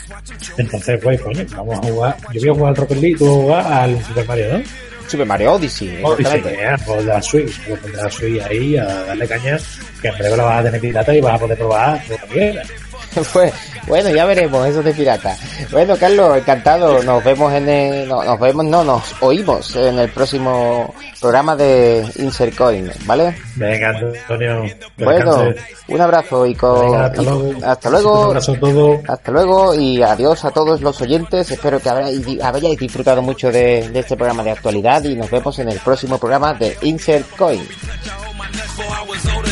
Speaker 3: Entonces, pues, coño, vamos a jugar. Yo voy a jugar al Rocket League tú vas a jugar al Super Mario, ¿no?
Speaker 2: Super Mario Odyssey.
Speaker 3: Odyssey, pues de la Switch, pues de la Switch ahí a darle caña, que en breve la vas a tener pirata y vas a poder probar lo que quieras.
Speaker 2: pues, bueno, ya veremos eso de pirata. Bueno, Carlos, encantado. Nos vemos en el, no, nos vemos, no, nos oímos en el próximo programa de Insert Coin, ¿vale?
Speaker 3: Venga, Antonio.
Speaker 2: Bueno, un abrazo y con,
Speaker 3: hasta, luego.
Speaker 2: hasta luego.
Speaker 3: Un abrazo a todos.
Speaker 2: Hasta luego y adiós a todos los oyentes. Espero que hayáis disfrutado mucho de, de este programa de actualidad y nos vemos en el próximo programa de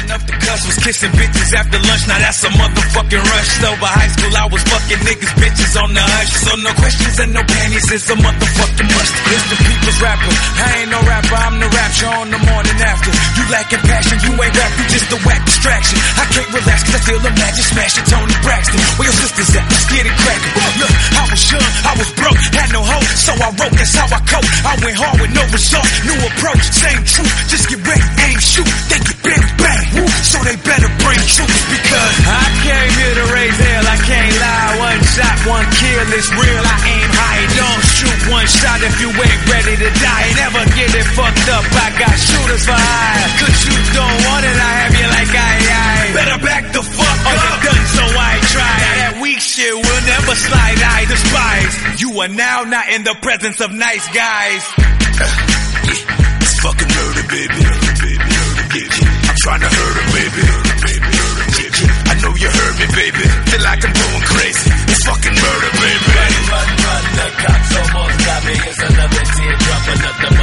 Speaker 2: Insert the cuss was kissing bitches after lunch. Now that's a motherfucking rush. So by high school, I was fucking niggas, bitches on the hush. So no questions and no panties. It's a motherfucking must. It's the people's rapper. I ain't no rapper. I'm the rap show on the morning after. You lacking passion. You ain't rap. You just a whack distraction. I can't relax cause I feel the magic smashing Tony Braxton. Where your sisters at? Let's get it cracking. Look, I was young. I was broke. Had no hope. So I wrote. That's how I cope. I went hard with no result. New approach. Same truth. Just get ready. Aim shoot. They get bang bang. Woo. So they better bring troops because I came here to raise hell. I can't lie. One shot, one kill is real. I aim high. Don't shoot one shot if you ain't ready to die. Never get it fucked up. I got shooters for hire. Cause you don't want it. I have you like I, I. Better back the fuck up. Your gun, so I try. Now that weak shit will never slide. I despise. You are now not in the presence of nice guys. Uh, yeah. It's fucking murder, baby. Murder, baby. Murder, baby. trying to hurt her, baby. I know you heard me, baby. Feel like I'm going crazy. It's fucking murder, baby. Run, run, run. The cops almost got me. It's another teardrop, another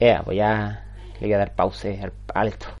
Speaker 2: Yeah, pues ya le voy a dar pause al alto.